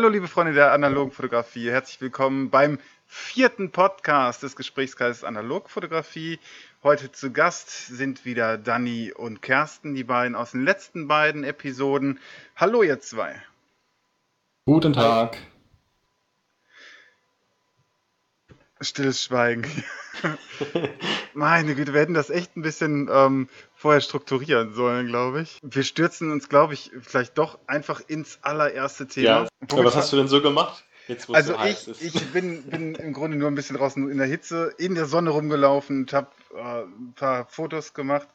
Hallo liebe Freunde der analogen Fotografie, herzlich willkommen beim vierten Podcast des Gesprächskreises Analogfotografie. Heute zu Gast sind wieder Dani und Kersten, die beiden aus den letzten beiden Episoden. Hallo ihr zwei. Guten Tag. Stilles Schweigen. Meine Güte, wir hätten das echt ein bisschen ähm, vorher strukturieren sollen, glaube ich. Wir stürzen uns, glaube ich, vielleicht doch einfach ins allererste Thema. Ja, aber was hast du denn so gemacht? Jetzt, also so ich, ich bin, bin, im Grunde nur ein bisschen draußen in der Hitze, in der Sonne rumgelaufen und habe äh, ein paar Fotos gemacht.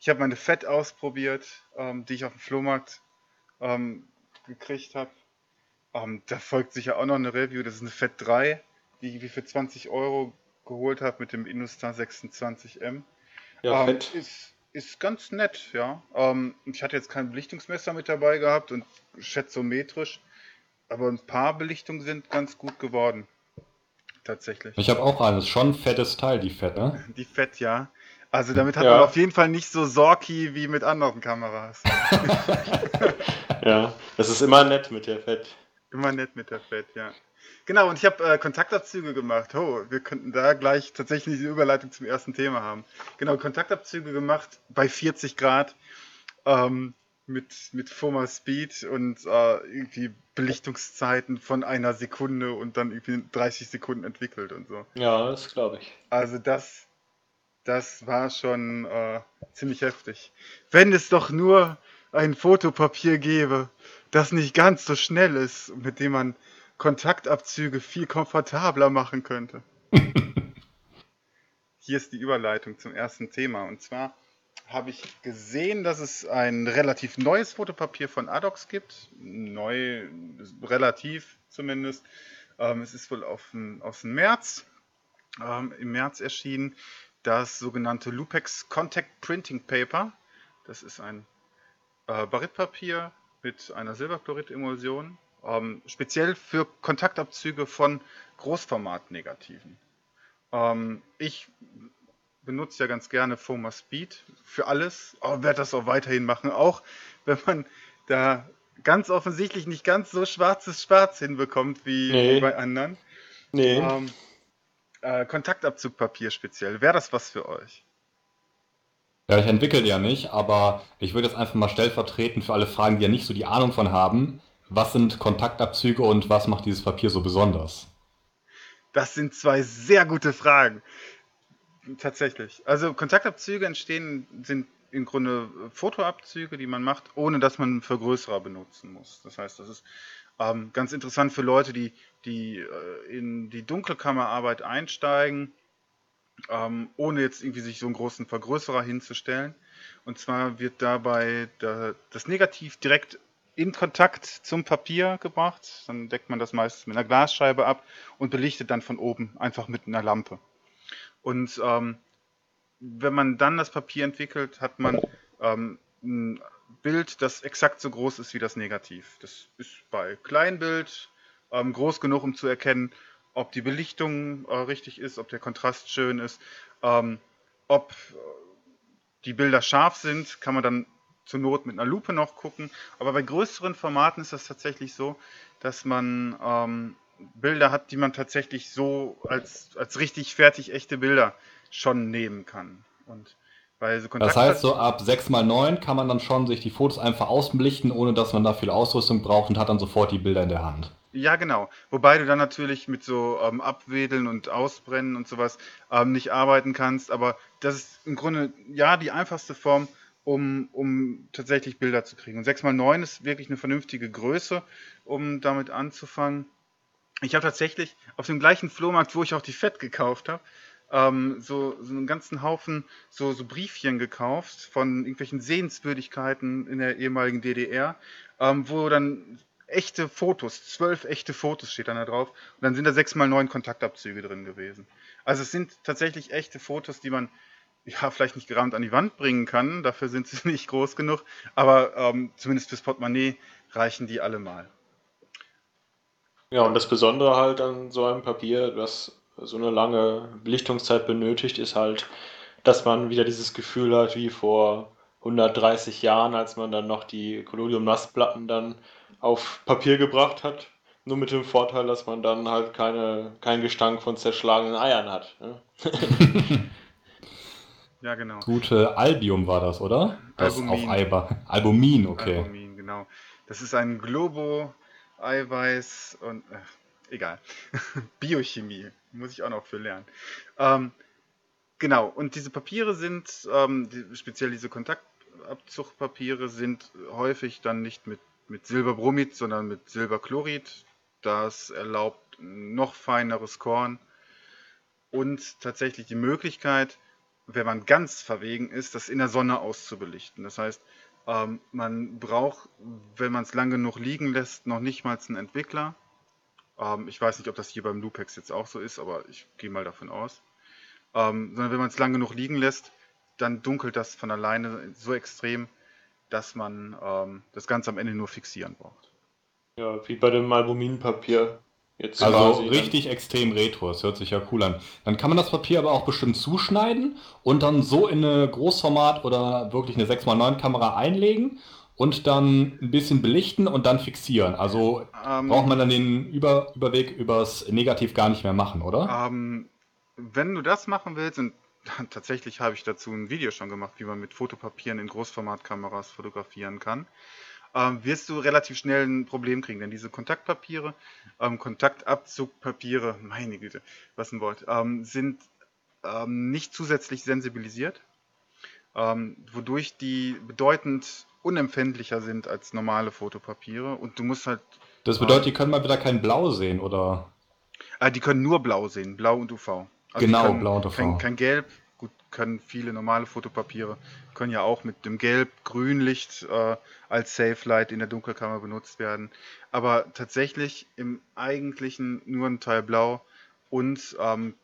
Ich habe meine Fett ausprobiert, ähm, die ich auf dem Flohmarkt ähm, gekriegt habe. Ähm, da folgt sicher auch noch eine Review, das ist eine Fett 3 die ich für 20 Euro geholt habe mit dem Industar 26M. Ja, ähm, fett. Ist, ist ganz nett, ja. Ähm, ich hatte jetzt kein Belichtungsmesser mit dabei gehabt und schätzometrisch, aber ein paar Belichtungen sind ganz gut geworden. Tatsächlich. Ich habe auch alles. Schon ein fettes Teil, die Fett, ne? Die Fett, ja. Also damit hat ja. man auf jeden Fall nicht so sorky wie mit anderen Kameras. ja, das ist immer nett mit der Fett. Immer nett mit der Fett, ja. Genau, und ich habe äh, Kontaktabzüge gemacht. Oh, wir könnten da gleich tatsächlich die Überleitung zum ersten Thema haben. Genau, Kontaktabzüge gemacht bei 40 Grad ähm, mit, mit Foma Speed und äh, irgendwie Belichtungszeiten von einer Sekunde und dann irgendwie 30 Sekunden entwickelt und so. Ja, das glaube ich. Also das, das war schon äh, ziemlich heftig. Wenn es doch nur ein Fotopapier gäbe, das nicht ganz so schnell ist, mit dem man Kontaktabzüge viel komfortabler machen könnte. Hier ist die Überleitung zum ersten Thema. Und zwar habe ich gesehen, dass es ein relativ neues Fotopapier von Adox gibt. Neu, relativ zumindest. Ähm, es ist wohl auf, aus dem März, ähm, im März erschienen, das sogenannte Lupex Contact Printing Paper. Das ist ein äh, Baritpapier mit einer Silberchlorid-Emulsion ähm, speziell für Kontaktabzüge von Großformatnegativen. Ähm, ich benutze ja ganz gerne Foma Speed für alles, aber werde das auch weiterhin machen, auch wenn man da ganz offensichtlich nicht ganz so schwarzes Schwarz hinbekommt wie nee. bei anderen. Nee. Ähm, äh, Kontaktabzugpapier speziell, wäre das was für euch? Ja, ich entwickle ja nicht, aber ich würde jetzt einfach mal stellvertretend für alle Fragen, die ja nicht so die Ahnung von haben, was sind Kontaktabzüge und was macht dieses Papier so besonders? Das sind zwei sehr gute Fragen. Tatsächlich. Also Kontaktabzüge entstehen, sind im Grunde Fotoabzüge, die man macht, ohne dass man einen Vergrößerer benutzen muss. Das heißt, das ist ähm, ganz interessant für Leute, die, die äh, in die Dunkelkammerarbeit einsteigen, ähm, ohne jetzt irgendwie sich so einen großen Vergrößerer hinzustellen. Und zwar wird dabei der, das Negativ direkt in Kontakt zum Papier gebracht. Dann deckt man das meistens mit einer Glasscheibe ab und belichtet dann von oben einfach mit einer Lampe. Und ähm, wenn man dann das Papier entwickelt, hat man ähm, ein Bild, das exakt so groß ist wie das Negativ. Das ist bei Kleinbild ähm, groß genug, um zu erkennen, ob die Belichtung äh, richtig ist, ob der Kontrast schön ist, ähm, ob die Bilder scharf sind, kann man dann zur Not mit einer Lupe noch gucken. Aber bei größeren Formaten ist das tatsächlich so, dass man ähm, Bilder hat, die man tatsächlich so als, als richtig fertig echte Bilder schon nehmen kann. Und bei so das heißt, so ab 6x9 kann man dann schon sich die Fotos einfach ausbelichten, ohne dass man da viel Ausrüstung braucht und hat dann sofort die Bilder in der Hand. Ja, genau. Wobei du dann natürlich mit so ähm, Abwedeln und Ausbrennen und sowas ähm, nicht arbeiten kannst. Aber das ist im Grunde ja die einfachste Form, um, um tatsächlich Bilder zu kriegen. Und 6x9 ist wirklich eine vernünftige Größe, um damit anzufangen. Ich habe tatsächlich auf dem gleichen Flohmarkt, wo ich auch die Fett gekauft habe, ähm, so, so einen ganzen Haufen so, so Briefchen gekauft von irgendwelchen Sehenswürdigkeiten in der ehemaligen DDR, ähm, wo dann echte Fotos, zwölf echte Fotos steht dann da drauf. Und dann sind da 6x9 Kontaktabzüge drin gewesen. Also es sind tatsächlich echte Fotos, die man ja, vielleicht nicht gerahmt an die Wand bringen kann, dafür sind sie nicht groß genug, aber ähm, zumindest fürs Portemonnaie reichen die alle mal. Ja, und das Besondere halt an so einem Papier, das so eine lange Belichtungszeit benötigt, ist halt, dass man wieder dieses Gefühl hat wie vor 130 Jahren, als man dann noch die Collodium-Nassplatten dann auf Papier gebracht hat. Nur mit dem Vorteil, dass man dann halt keine, keinen Gestank von zerschlagenen Eiern hat. Ne? Ja, genau. Gute Albium war das, oder? Das Albumin. auf Eiber. Albumin, okay. Albumin, genau. Das ist ein Globo-Eiweiß und äh, egal. Biochemie, muss ich auch noch für lernen. Ähm, genau, und diese Papiere sind, ähm, die, speziell diese Kontaktabzuchtpapiere, sind häufig dann nicht mit, mit Silberbromid, sondern mit Silberchlorid. Das erlaubt noch feineres Korn und tatsächlich die Möglichkeit, wenn man ganz verwegen ist, das in der Sonne auszubelichten. Das heißt, ähm, man braucht, wenn man es lang genug liegen lässt, noch nicht mal einen Entwickler. Ähm, ich weiß nicht, ob das hier beim Lupex jetzt auch so ist, aber ich gehe mal davon aus. Ähm, sondern wenn man es lang genug liegen lässt, dann dunkelt das von alleine so extrem, dass man ähm, das Ganze am Ende nur fixieren braucht. Ja, wie bei dem Albuminpapier. Jetzt Also quasi dann. richtig extrem retro, das hört sich ja cool an. Dann kann man das Papier aber auch bestimmt zuschneiden und dann so in eine Großformat oder wirklich eine 6x9 Kamera einlegen und dann ein bisschen belichten und dann fixieren. Also Ähm, braucht man dann den Über Überweg übers Negativ gar nicht mehr machen, oder? Ähm, wenn du das machen willst, und tatsächlich habe ich dazu ein Video schon gemacht, wie man mit Fotopapieren in Großformatkameras fotografieren kann, ähm, wirst du relativ schnell ein Problem kriegen, denn diese Kontaktpapiere, ähm, Kontaktabzugpapiere, meine Güte, was ein Wort, ähm, sind ähm, nicht zusätzlich sensibilisiert, ähm, wodurch die bedeutend unempfindlicher sind als normale Fotopapiere und du musst halt Das bedeutet, die können mal wieder kein Blau sehen, oder? Ah, die können nur blau sehen, blau und UV. Also Genau, können blau und UV. Kein, kein Gelb. Können viele normale Fotopapiere, können ja auch mit dem Gelb-Grünlicht äh, als Safe Light in der Dunkelkammer benutzt werden. Aber tatsächlich im eigentlichen nur ein Teil blau und ähm,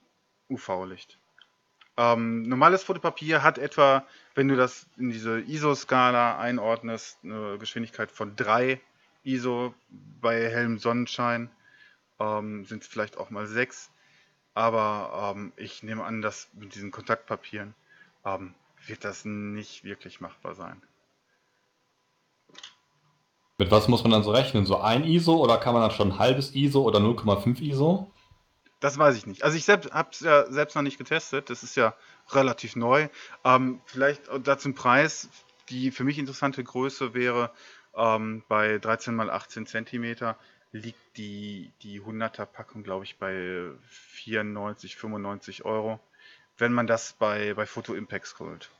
UV-Licht. Ähm, normales Fotopapier hat etwa, wenn du das in diese ISO-Skala einordnest, eine Geschwindigkeit von 3 ISO bei hellem Sonnenschein ähm, sind es vielleicht auch mal sechs. Aber ähm, ich nehme an, dass mit diesen Kontaktpapieren ähm, wird das nicht wirklich machbar sein. Mit was muss man dann so rechnen? So ein ISO oder kann man dann schon ein halbes ISO oder 0,5 ISO? Das weiß ich nicht. Also ich selbst habe es ja selbst noch nicht getestet. Das ist ja relativ neu. Ähm, vielleicht dazu ein Preis. Die für mich interessante Größe wäre ähm, bei 13 mal 18 Zentimeter liegt die, die 100er Packung, glaube ich, bei 94, 95 Euro, wenn man das bei, bei Photo Impacts holt.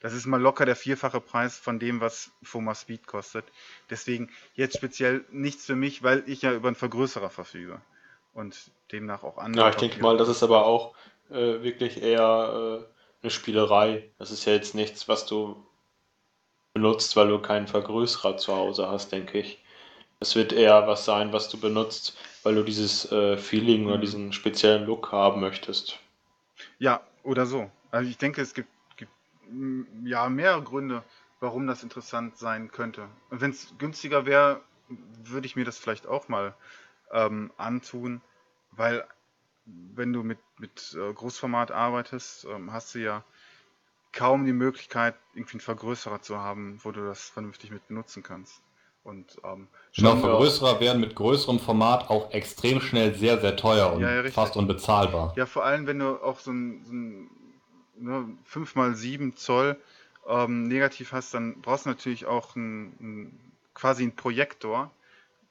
Das ist mal locker der vierfache Preis von dem, was Foma Speed kostet. Deswegen jetzt speziell nichts für mich, weil ich ja über einen Vergrößerer verfüge. Und demnach auch andere. Ja, ich denke mal, das ist aber auch äh, wirklich eher äh, eine Spielerei. Das ist ja jetzt nichts, was du benutzt, weil du keinen Vergrößerer zu Hause hast, denke ich. Es wird eher was sein, was du benutzt, weil du dieses äh, Feeling oder Mhm. diesen speziellen Look haben möchtest. Ja, oder so. Also ich denke, es gibt, gibt ja mehrere Gründe, warum das interessant sein könnte. Und wenn es günstiger wäre, würde ich mir das vielleicht auch mal ähm, antun, weil wenn du mit, mit äh, Großformat arbeitest, ähm, hast du ja kaum die Möglichkeit, irgendwie einen Vergrößerer zu haben, wo du das vernünftig mit benutzen kannst. Und ähm, Genau, Vergrößerer werden mit größerem Format auch extrem schnell sehr, sehr teuer und Ja, ja, fast unbezahlbar. Ja, vor allem, wenn du auch so ein, so ein ne, 5x7 Zoll ähm, negativ hast, dann brauchst du natürlich auch ein, ein, quasi einen Projektor,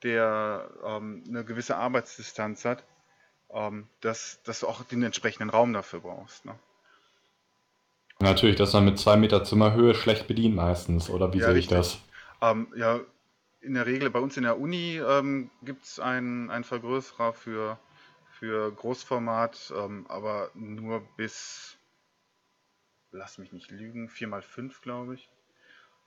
der ähm, eine gewisse Arbeitsdistanz hat, ähm, dass, dass du auch den entsprechenden Raum dafür brauchst. Ne? Natürlich, das ist dann mit zwei Meter Zimmerhöhe schlecht bedient meistens, oder wie Ja, sehe ich richtig. das? Ähm, ja, in der Regel bei uns in der Uni ähm, gibt es einen, einen Vergrößerer für, für Großformat, ähm, aber nur bis, lass mich nicht lügen, 4x5 glaube ich.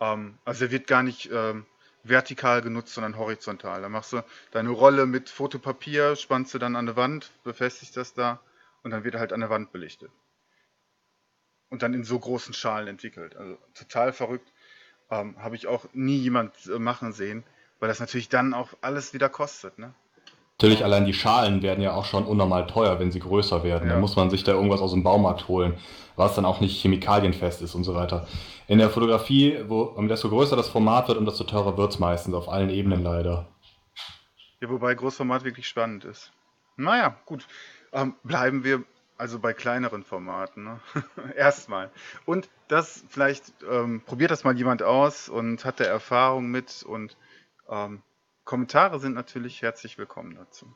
Ähm, also er wird gar nicht ähm, vertikal genutzt, sondern horizontal. Da machst du deine Rolle mit Fotopapier, spannst du dann an der Wand, befestigst das da und dann wird er halt an der Wand belichtet. Und dann in so großen Schalen entwickelt. Also total verrückt. Ähm, Habe ich auch nie jemand äh, machen sehen, weil das natürlich dann auch alles wieder kostet. Ne? Natürlich, allein die Schalen werden ja auch schon unnormal teuer, wenn sie größer werden. Ja. Dann muss man sich da irgendwas aus dem Baumarkt holen, was dann auch nicht chemikalienfest ist und so weiter. In der Fotografie, wo, um desto größer das Format wird, um desto teurer wird es meistens, auf allen Ebenen leider. Ja, wobei Großformat wirklich spannend ist. Naja, gut. Ähm, bleiben wir also bei kleineren Formaten. Ne? Erstmal. Und das vielleicht ähm, probiert das mal jemand aus und hat da Erfahrung mit und ähm, Kommentare sind natürlich herzlich willkommen dazu.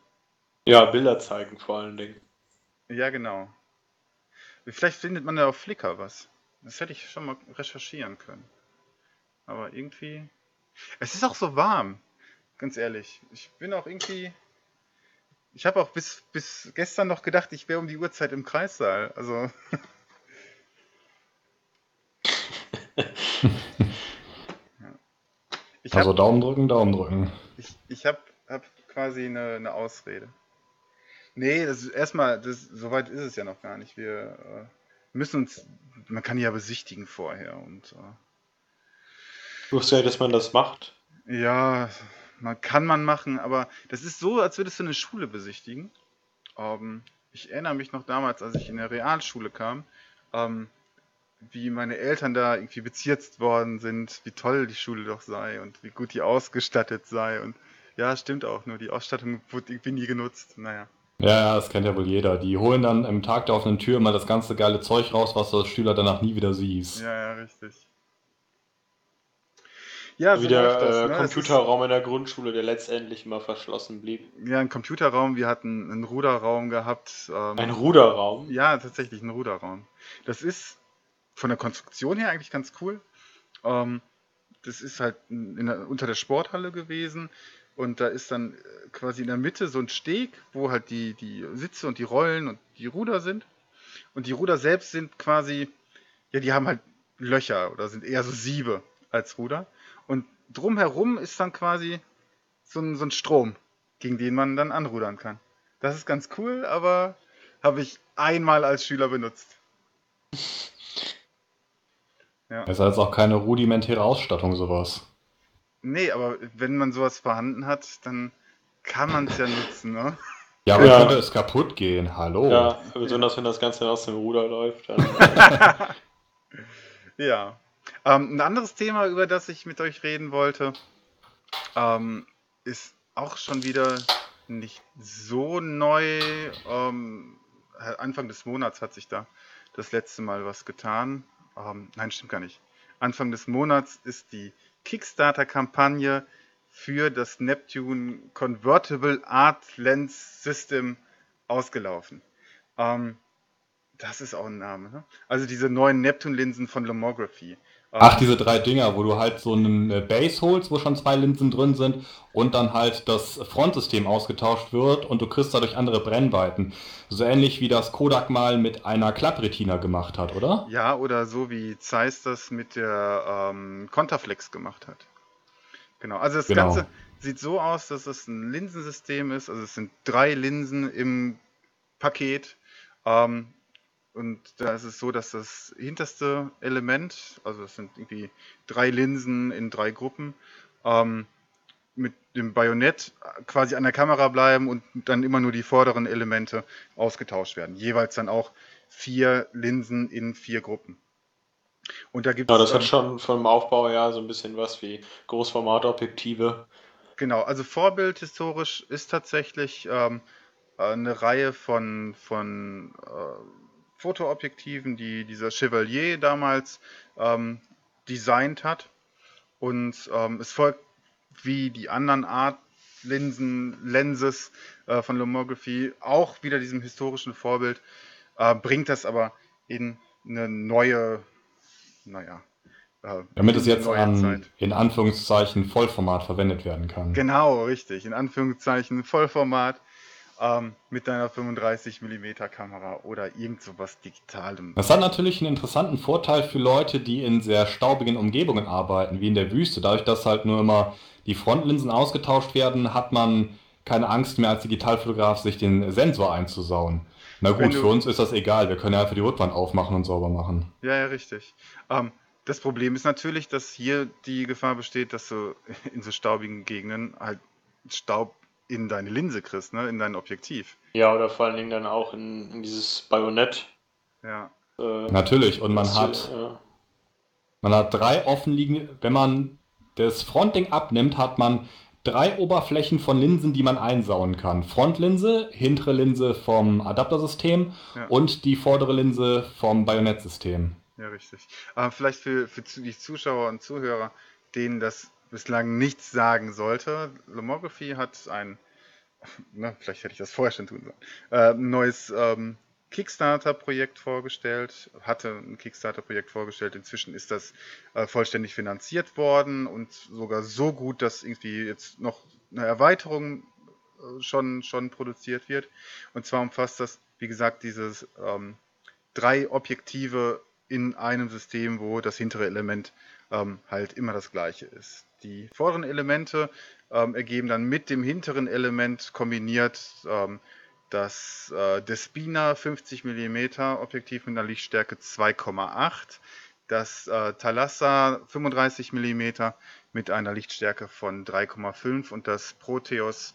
Ja, Bilder zeigen vor allen Dingen. Ja, genau. Vielleicht findet man da auf Flickr was. Das hätte ich schon mal recherchieren können. Aber irgendwie. Es ist auch so warm. Ganz ehrlich. Ich bin auch irgendwie. Ich habe auch bis, bis gestern noch gedacht, ich wäre um die Uhrzeit im Kreissaal. Also. Ich also hab, Daumen drücken, Daumen drücken. Ich, ich habe hab quasi eine, eine Ausrede. Nee, das ist erstmal, das, soweit ist es ja noch gar nicht. Wir äh, müssen uns, man kann ja besichtigen vorher und. Äh, du wusstest ja, dass man das macht. Ja, man kann man machen, aber das ist so, als würdest du eine Schule besichtigen. Ähm, ich erinnere mich noch damals, als ich in der Realschule kam, ähm, wie meine Eltern da irgendwie bezirzt worden sind, wie toll die Schule doch sei und wie gut die ausgestattet sei. Und ja, stimmt auch, nur die Ausstattung wurde irgendwie nie genutzt. Naja. Ja, ja, das kennt ja wohl jeder. Die holen dann im Tag der offenen Tür mal das ganze geile Zeug raus, was du als Schüler danach nie wieder siehst. Ja, ja, richtig. Ja, Wie so der das, äh, ne? Computerraum in der Grundschule, der letztendlich immer verschlossen blieb. Ja, ein Computerraum. Wir hatten einen Ruderraum gehabt. Ähm, ein Ruderraum? Ja, tatsächlich ein Ruderraum. Das ist von der Konstruktion her eigentlich ganz cool. Ähm, das ist halt der, unter der Sporthalle gewesen und da ist dann äh, quasi in der Mitte so ein Steg, wo halt die, die Sitze und die Rollen und die Ruder sind. Und die Ruder selbst sind quasi, ja, die haben halt Löcher oder sind eher so Siebe als Ruder. Und drumherum ist dann quasi so ein, so ein Strom, gegen den man dann anrudern kann. Das ist ganz cool, aber habe ich einmal als Schüler benutzt. Ja. Es ist also auch keine rudimentäre Ausstattung, sowas. Nee, aber wenn man sowas vorhanden hat, dann kann man es ja nutzen, ne? Ja, aber ja. könnte es kaputt gehen, hallo. Ja, besonders wenn das Ganze aus dem Ruder läuft. ja. Ähm, ein anderes Thema, über das ich mit euch reden wollte, ähm, ist auch schon wieder nicht so neu. Ähm, Anfang des Monats hat sich da das letzte Mal was getan. Ähm, nein, stimmt gar nicht. Anfang des Monats ist die Kickstarter-Kampagne für das Neptune Convertible Art Lens System ausgelaufen. Ähm, das ist auch ein Name. Ne? Also diese neuen Neptune-Linsen von Lomography. Ach, diese drei Dinger, wo du halt so einen äh, Base holst, wo schon zwei Linsen drin sind und dann halt das Frontsystem ausgetauscht wird und du kriegst dadurch andere Brennweiten. So ähnlich wie das Kodak mal mit einer Klappretina gemacht hat, oder? Ja, oder so wie Zeiss das mit der ähm, Contaflex gemacht hat. Genau, also das genau. Ganze sieht so aus, dass es ein Linsensystem ist. Also es sind drei Linsen im Paket. Ähm, und da ist es so, dass das hinterste Element, also es sind irgendwie drei Linsen in drei Gruppen, ähm, mit dem Bajonett quasi an der Kamera bleiben und dann immer nur die vorderen Elemente ausgetauscht werden. Jeweils dann auch vier Linsen in vier Gruppen. Und da gibt ja, das hat schon vom Aufbau her so ein bisschen was wie Großformatobjektive. Genau, also Vorbild historisch ist tatsächlich ähm, eine Reihe von, von äh, Fotoobjektiven, die dieser Chevalier damals ähm, designt hat. Und ähm, es folgt wie die anderen Art Linsen, Lenses äh, von Lomography auch wieder diesem historischen Vorbild, äh, bringt das aber in eine neue, naja, äh, damit es jetzt an, in Anführungszeichen Vollformat verwendet werden kann. Genau, richtig. In Anführungszeichen Vollformat ähm, mit deiner 35 mm Kamera oder irgend sowas Digitalem. Das hat natürlich einen interessanten Vorteil für Leute, die in sehr staubigen Umgebungen arbeiten, wie in der Wüste. Dadurch, dass halt nur immer die Frontlinsen ausgetauscht werden, hat man keine Angst mehr als Digitalfotograf, sich den Sensor einzusauen. Na gut, für uns ist das egal. Wir können ja einfach die Rückwand aufmachen und sauber machen. Ja, ja, richtig. Ähm, das Problem ist natürlich, dass hier die Gefahr besteht, dass du in so staubigen Gegenden halt Staub in deine Linse kriegst, ne? in dein Objektiv. Ja, oder vor allen Dingen dann auch in, in dieses Bajonett. Ja. Äh, Natürlich, und man hat, ja. man hat drei offenliegende, wenn man das Frontding abnimmt, hat man drei Oberflächen von Linsen, die man einsauen kann. Frontlinse, hintere Linse vom Adaptersystem Ja. und die vordere Linse vom Bajonettsystem. Ja, richtig. Aber vielleicht für, für die Zuschauer und Zuhörer, denen das bislang nichts sagen sollte. Lomography hat ein, na, vielleicht hätte ich das vorher schon tun sollen, äh, neues ähm, Kickstarter-Projekt vorgestellt, hatte ein Kickstarter-Projekt vorgestellt. Inzwischen ist das äh, vollständig finanziert worden und sogar so gut, dass irgendwie jetzt noch eine Erweiterung äh, schon, schon produziert wird. Und zwar umfasst das, wie gesagt, dieses ähm, drei Objektive in einem System, wo das hintere Element ähm, halt immer das gleiche ist. Die vorderen Elemente ähm, ergeben dann mit dem hinteren Element kombiniert ähm, das äh, Despina 50 mm Objektiv mit einer Lichtstärke 2,8, das äh, Thalassa 35 mm mit einer Lichtstärke von 3,5 und das Proteus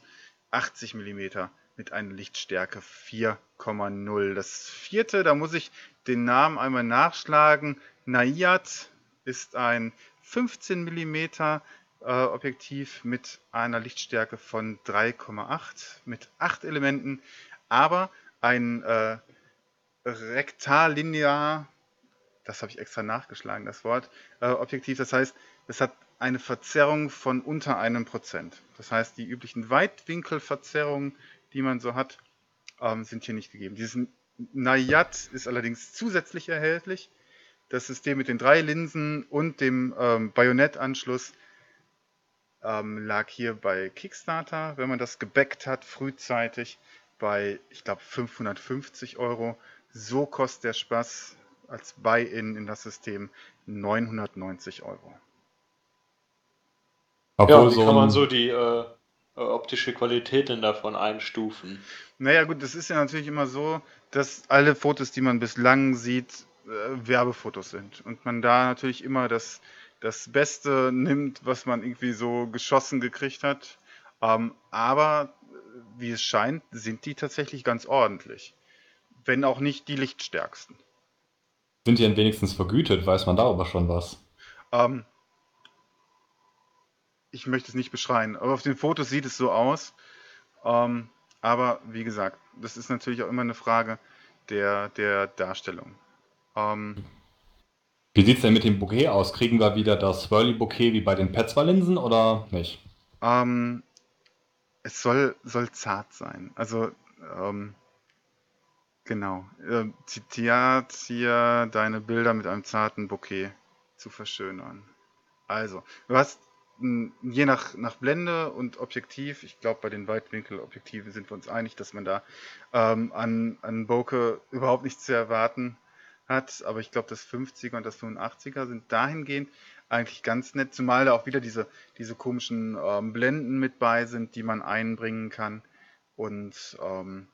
80 mm mit einer Lichtstärke 4,0. Das vierte, da muss ich den Namen einmal nachschlagen. Naiad ist ein 15 mm äh, Objektiv mit einer Lichtstärke von 3,8 mit 8 Elementen, aber ein äh, rektallinear, das habe ich extra nachgeschlagen, das Wort, äh, Objektiv. Das heißt, es hat eine Verzerrung von unter einem Prozent. Das heißt, die üblichen Weitwinkelverzerrungen, die man so hat, ähm, sind hier nicht gegeben. Dieses Nayat ist allerdings zusätzlich erhältlich. Das System mit den drei Linsen und dem ähm, Bajonettanschluss ähm, lag hier bei Kickstarter, wenn man das gebackt hat, frühzeitig bei, ich glaube, 550 Euro. So kostet der Spaß als Buy-in in das System 990 Euro. Obwohl Ja, wie so kann man so die äh, äh, optische Qualität denn davon einstufen? Naja, gut, das ist ja natürlich immer so, dass alle Fotos, die man bislang sieht, äh, Werbefotos sind. Und man da natürlich immer das, das Beste nimmt, was man irgendwie so geschossen gekriegt hat. Ähm, aber äh, wie es scheint, sind die tatsächlich ganz ordentlich. Wenn auch nicht die lichtstärksten. sind die denn wenigstens vergütet? Weiß man darüber schon was? Ähm, ich möchte es nicht beschreien, aber auf den Fotos sieht es so aus. Ähm, aber wie gesagt, das ist natürlich auch immer eine Frage der, der Darstellung. Ähm, Wie sieht es denn mit dem Bouquet aus? Kriegen wir wieder das Swirly-Bouquet wie bei den Petzval-Linsen oder nicht? ähm, es soll, soll zart sein. Also, ähm, genau. Äh, zitiert hier deine Bilder mit einem zarten Bouquet zu verschönern. Also, du hast je nach, nach Blende und Objektiv, ich glaube, bei den Weitwinkelobjektiven sind wir uns einig, dass man da ähm, an, an Bokeh überhaupt nichts zu erwarten hat. Aber ich glaube, das 50er und das 85er sind dahingehend eigentlich ganz nett, zumal da auch wieder diese, diese komischen ähm, Blenden mit bei sind, die man einbringen kann. Und ähm,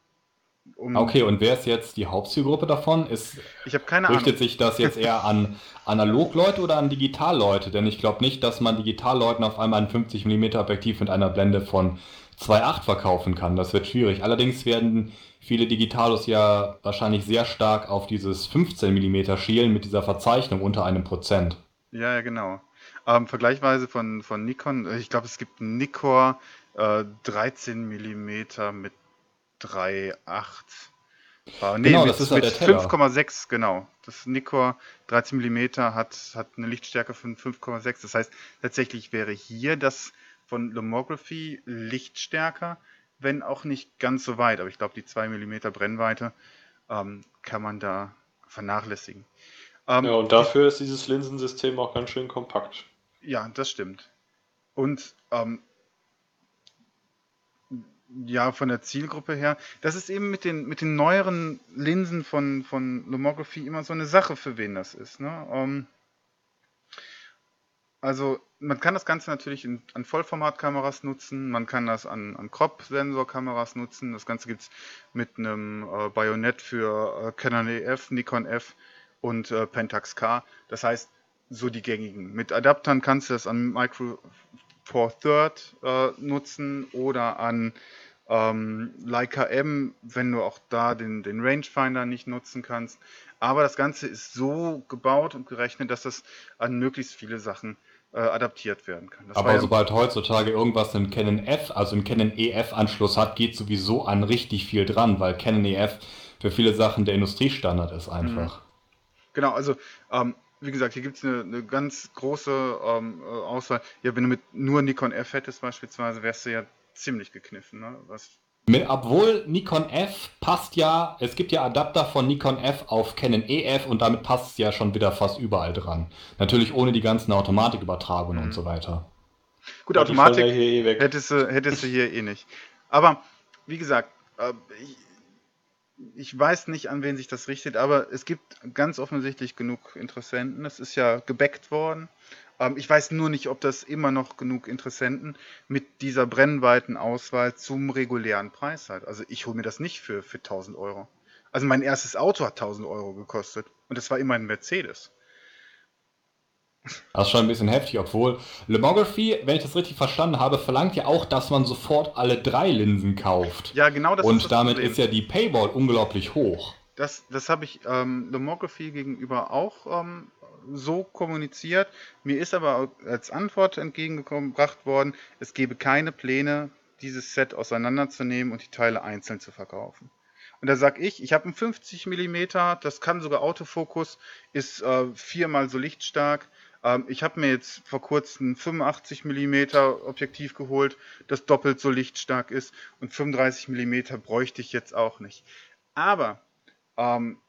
um, Okay, und wer ist jetzt die Hauptzielgruppe davon? Ist, ich habe keine Ahnung. richtet sich das jetzt eher an Analogleute oder an Digitalleute? Denn ich glaube nicht, dass man Digitalleuten auf einmal ein 50mm Objektiv mit einer Blende von 2.8 verkaufen kann. Das wird schwierig. Allerdings werden viele Digitalos ja wahrscheinlich sehr stark auf dieses 15mm schielen mit dieser Verzeichnung unter einem Prozent. Ja, ja, genau. Ähm, vergleichsweise von, von Nikon, äh, ich glaube, es gibt einen Nikkor äh, 13 mm mit 3,8. Äh, nee, Genau, mit, das ist mit der Teller. 5,6, genau. Das Nikkor 13 mm hat, hat eine Lichtstärke von 5,6. Das heißt, tatsächlich wäre hier das von Lomography lichtstärker, wenn auch nicht ganz so weit. Aber ich glaube, die 2 mm Brennweite ähm, kann man da vernachlässigen. Ähm, Ja, und dafür ist dieses Linsensystem auch ganz schön kompakt. Ja, das stimmt. Und ähm, ja, von der Zielgruppe her, das ist eben mit den, mit den neueren Linsen von, von Lomography immer so eine Sache, für wen das ist. Ne? Also man kann das Ganze natürlich in, an Vollformatkameras nutzen, man kann das an, an Crop-Sensorkameras nutzen. Das Ganze gibt es mit einem äh, Bajonett für äh, Canon EF, Nikon F und äh, Pentax K. Das heißt, so die gängigen. Mit Adaptern kannst du das an Micro Four Third äh, nutzen oder an ähm, Leica M, wenn du auch da den, den Rangefinder nicht nutzen kannst. Aber das Ganze ist so gebaut und gerechnet, dass das an möglichst viele Sachen äh, adaptiert werden kann. Das Aber ja sobald heutzutage irgendwas einen Canon F, also einen Canon EF-Anschluss hat, geht sowieso an richtig viel dran, weil Canon EF für viele Sachen der Industriestandard ist einfach. Mhm. Genau, also ähm, wie gesagt, hier gibt es eine, eine, ganz große ähm, äh, Auswahl. Ja, wenn du mit nur Nikon F hättest beispielsweise, wärst du ja ziemlich gekniffen. Ne? Was mit, obwohl Nikon F passt ja, es gibt ja Adapter von Nikon F auf Canon EF und damit passt es ja schon wieder fast überall dran. Natürlich ohne die ganzen Automatikübertragungen mhm. und so weiter. Gut, Automatik eh hättest, du, hättest du hier eh nicht. Aber wie gesagt, äh, ich, ich weiß nicht, an wen sich das richtet, aber es gibt ganz offensichtlich genug Interessenten. Es ist ja gebackt worden. Ähm, ich weiß nur nicht, ob das immer noch genug Interessenten mit dieser Brennweitenauswahl zum regulären Preis hat. Also ich hole mir das nicht für, für 1000 Euro. Also mein erstes Auto hat 1000 Euro gekostet und das war immer ein Mercedes. Das ist schon ein bisschen heftig, obwohl Lomography, wenn ich das richtig verstanden habe, verlangt ja auch, dass man sofort alle drei Linsen kauft. Ja, genau das Und ist das damit Problem. ist ja die Paywall unglaublich hoch. Das, das habe ich ähm, Lomography gegenüber auch ähm, so kommuniziert. Mir ist aber als Antwort entgegengebracht worden, es gebe keine Pläne, dieses Set auseinanderzunehmen und die Teile einzeln zu verkaufen. Und da sage ich, ich habe einen 50 mm, das kann sogar Autofokus, ist äh, viermal so lichtstark. Ähm, ich habe mir jetzt vor kurzem ein 85 mm Objektiv geholt, das doppelt so lichtstark ist und 35 mm bräuchte ich jetzt auch nicht. Aber ähm,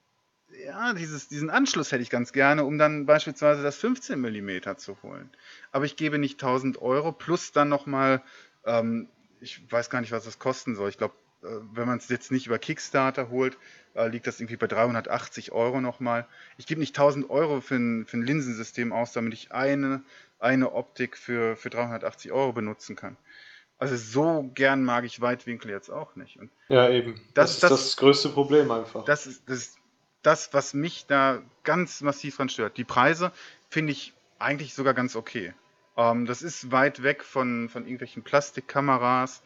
ja, dieses, diesen Anschluss hätte ich ganz gerne, um dann beispielsweise das 15 mm zu holen. Aber ich gebe nicht 1000 Euro plus dann nochmal, ähm, ich weiß gar nicht, was das kosten soll. Ich glaube, äh, wenn man es jetzt nicht über Kickstarter holt, äh, liegt das irgendwie bei 380 Euro nochmal. Ich gebe nicht 1000 Euro für ein, für ein Linsensystem aus, damit ich eine, eine Optik für, für 380 Euro benutzen kann. Also so gern mag ich Weitwinkel jetzt auch nicht. Und ja, eben. Das, das ist das, das größte Problem einfach. Das ist, das ist das, was mich da ganz massiv dran stört. Die Preise finde ich eigentlich sogar ganz okay. Ähm, das ist weit weg von, von irgendwelchen Plastikkameras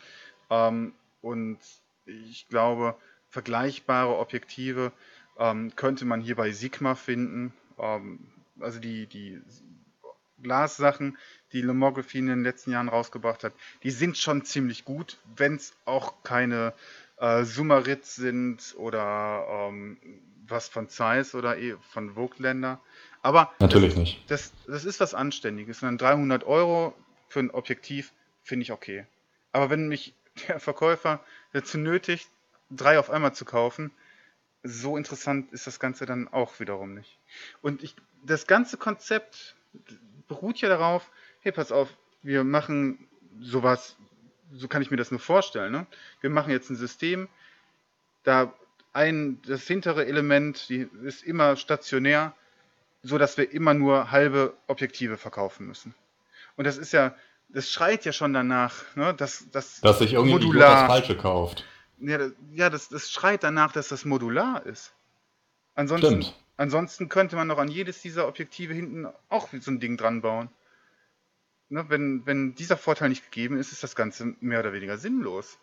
ähm, und ich glaube, vergleichbare Objektive ähm, könnte man hier bei Sigma finden. Ähm, also die, die Glassachen, die Lomography in den letzten Jahren rausgebracht hat, die sind schon ziemlich gut, wenn es auch keine äh, Sumarit sind oder ähm, was von Zeiss oder eh von Vogtländer. Aber natürlich das, nicht. Das, das ist was Anständiges. Und dann 300 Euro für ein Objektiv finde ich okay. Aber wenn mich der Verkäufer dazu nötigt, drei auf einmal zu kaufen, so interessant ist das Ganze dann auch wiederum nicht. Und ich, das ganze Konzept beruht ja darauf, hey, pass auf, wir machen sowas, so kann ich mir das nur vorstellen. Ne? Wir machen jetzt ein System, da ein, das hintere Element die ist immer stationär, so dass wir immer nur halbe Objektive verkaufen müssen. Und das ist ja, das schreit ja schon danach, ne, dass, dass, dass sich irgendwie modular, das Falsche kauft. Ja, das, ja das, das schreit danach, dass das modular ist. Ansonsten, Stimmt. ansonsten könnte man noch an jedes dieser Objektive hinten auch so ein Ding dran bauen. Ne, wenn, wenn dieser Vorteil nicht gegeben ist, ist das Ganze mehr oder weniger sinnlos.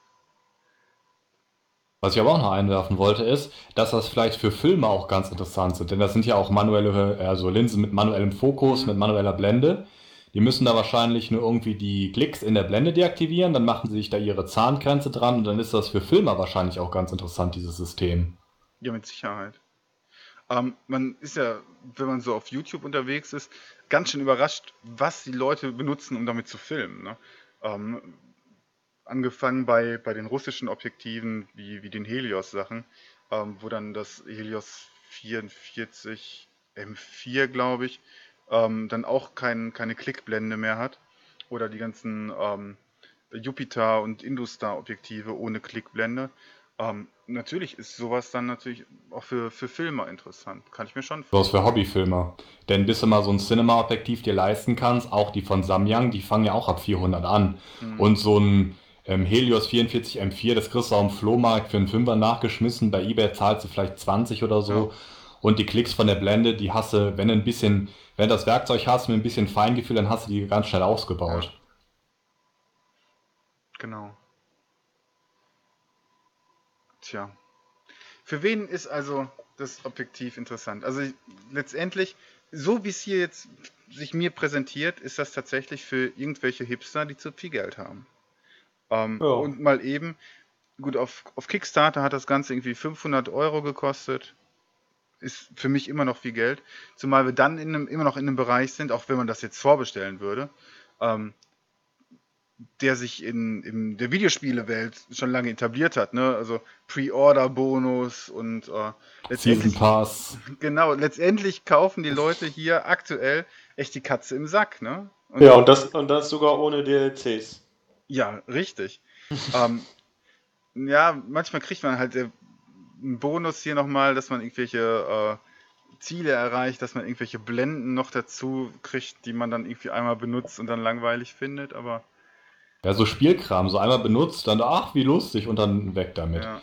Was ich aber auch noch einwerfen wollte, ist, dass das vielleicht für Filme auch ganz interessant sind. Denn das sind ja auch manuelle, also Linsen mit manuellem Fokus, mit manueller Blende. Die müssen da wahrscheinlich nur irgendwie die Klicks in der Blende deaktivieren, dann machen sie sich da ihre Zahngrenze dran und dann ist das für Filmer wahrscheinlich auch ganz interessant, dieses System. Ja, mit Sicherheit. Ähm, man ist ja, wenn man so auf YouTube unterwegs ist, ganz schön überrascht, was die Leute benutzen, um damit zu filmen. Ne? Ähm, angefangen bei, bei den russischen Objektiven wie, wie den Helios-Sachen, ähm, wo dann das Helios 44 M4, glaube ich, ähm, dann auch kein, keine Klickblende mehr hat. Oder die ganzen ähm, Jupiter- und Industar-Objektive ohne Klickblende. Ähm, natürlich ist sowas dann natürlich auch für, für Filmer interessant. Kann ich mir schon vorstellen. So für Hobbyfilmer. Denn bis du mal so ein Cinema-Objektiv dir leisten kannst, auch die von Samyang, die fangen ja auch ab 400 an. Mhm. Und so ein ähm, Helios 44 M4, das kriegst du auf dem Flohmarkt für einen Fünfer nachgeschmissen. Bei eBay zahlst du vielleicht 20 oder so. Ja. Und die Klicks von der Blende, die hast du, wenn du ein bisschen, wenn du das Werkzeug hast mit ein bisschen Feingefühl, dann hast du die ganz schnell ausgebaut. Ja. Genau. Tja. Für wen ist also das Objektiv interessant? Also letztendlich, so wie es hier jetzt sich mir präsentiert, ist das tatsächlich für irgendwelche Hipster, die zu viel Geld haben. Ähm, Ja. Und mal eben, gut, auf, auf Kickstarter hat das Ganze irgendwie 500 Euro gekostet. Ist für mich immer noch viel Geld. Zumal wir dann in einem, immer noch in einem Bereich sind, auch wenn man das jetzt vorbestellen würde, ähm, der sich in, in der Videospielewelt schon lange etabliert hat. Ne? Also Pre-Order-Bonus und äh, Season letztendlich, Pass. genau, letztendlich kaufen die Leute hier aktuell echt die Katze im Sack. Ne? Und Ja, und das, und das sogar ohne DLCs. Ja, richtig. ähm, ja, manchmal kriegt man halt äh, einen Bonus hier nochmal, dass man irgendwelche äh, Ziele erreicht, dass man irgendwelche Blenden noch dazu kriegt, die man dann irgendwie einmal benutzt und dann langweilig findet, aber Ja, so Spielkram, so einmal benutzt, dann, ach, wie lustig, und dann weg damit. ja.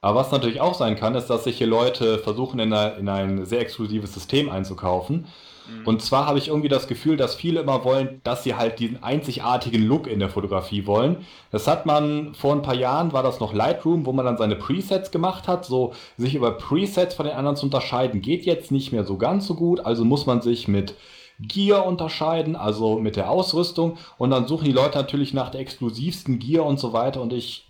Aber was natürlich auch sein kann, ist, dass sich hier Leute versuchen, in, eine, in ein sehr exklusives System einzukaufen. Mhm. Und zwar habe ich irgendwie das Gefühl, dass viele immer wollen, dass sie halt diesen einzigartigen Look in der Fotografie wollen. Das hat man vor ein paar Jahren, war das noch Lightroom, wo man dann seine Presets gemacht hat. So sich über Presets von den anderen zu unterscheiden, geht jetzt nicht mehr so ganz so gut. Also muss man sich mit Gear unterscheiden, also mit der Ausrüstung. Und dann suchen die Leute natürlich nach der exklusivsten Gear und so weiter. Und ich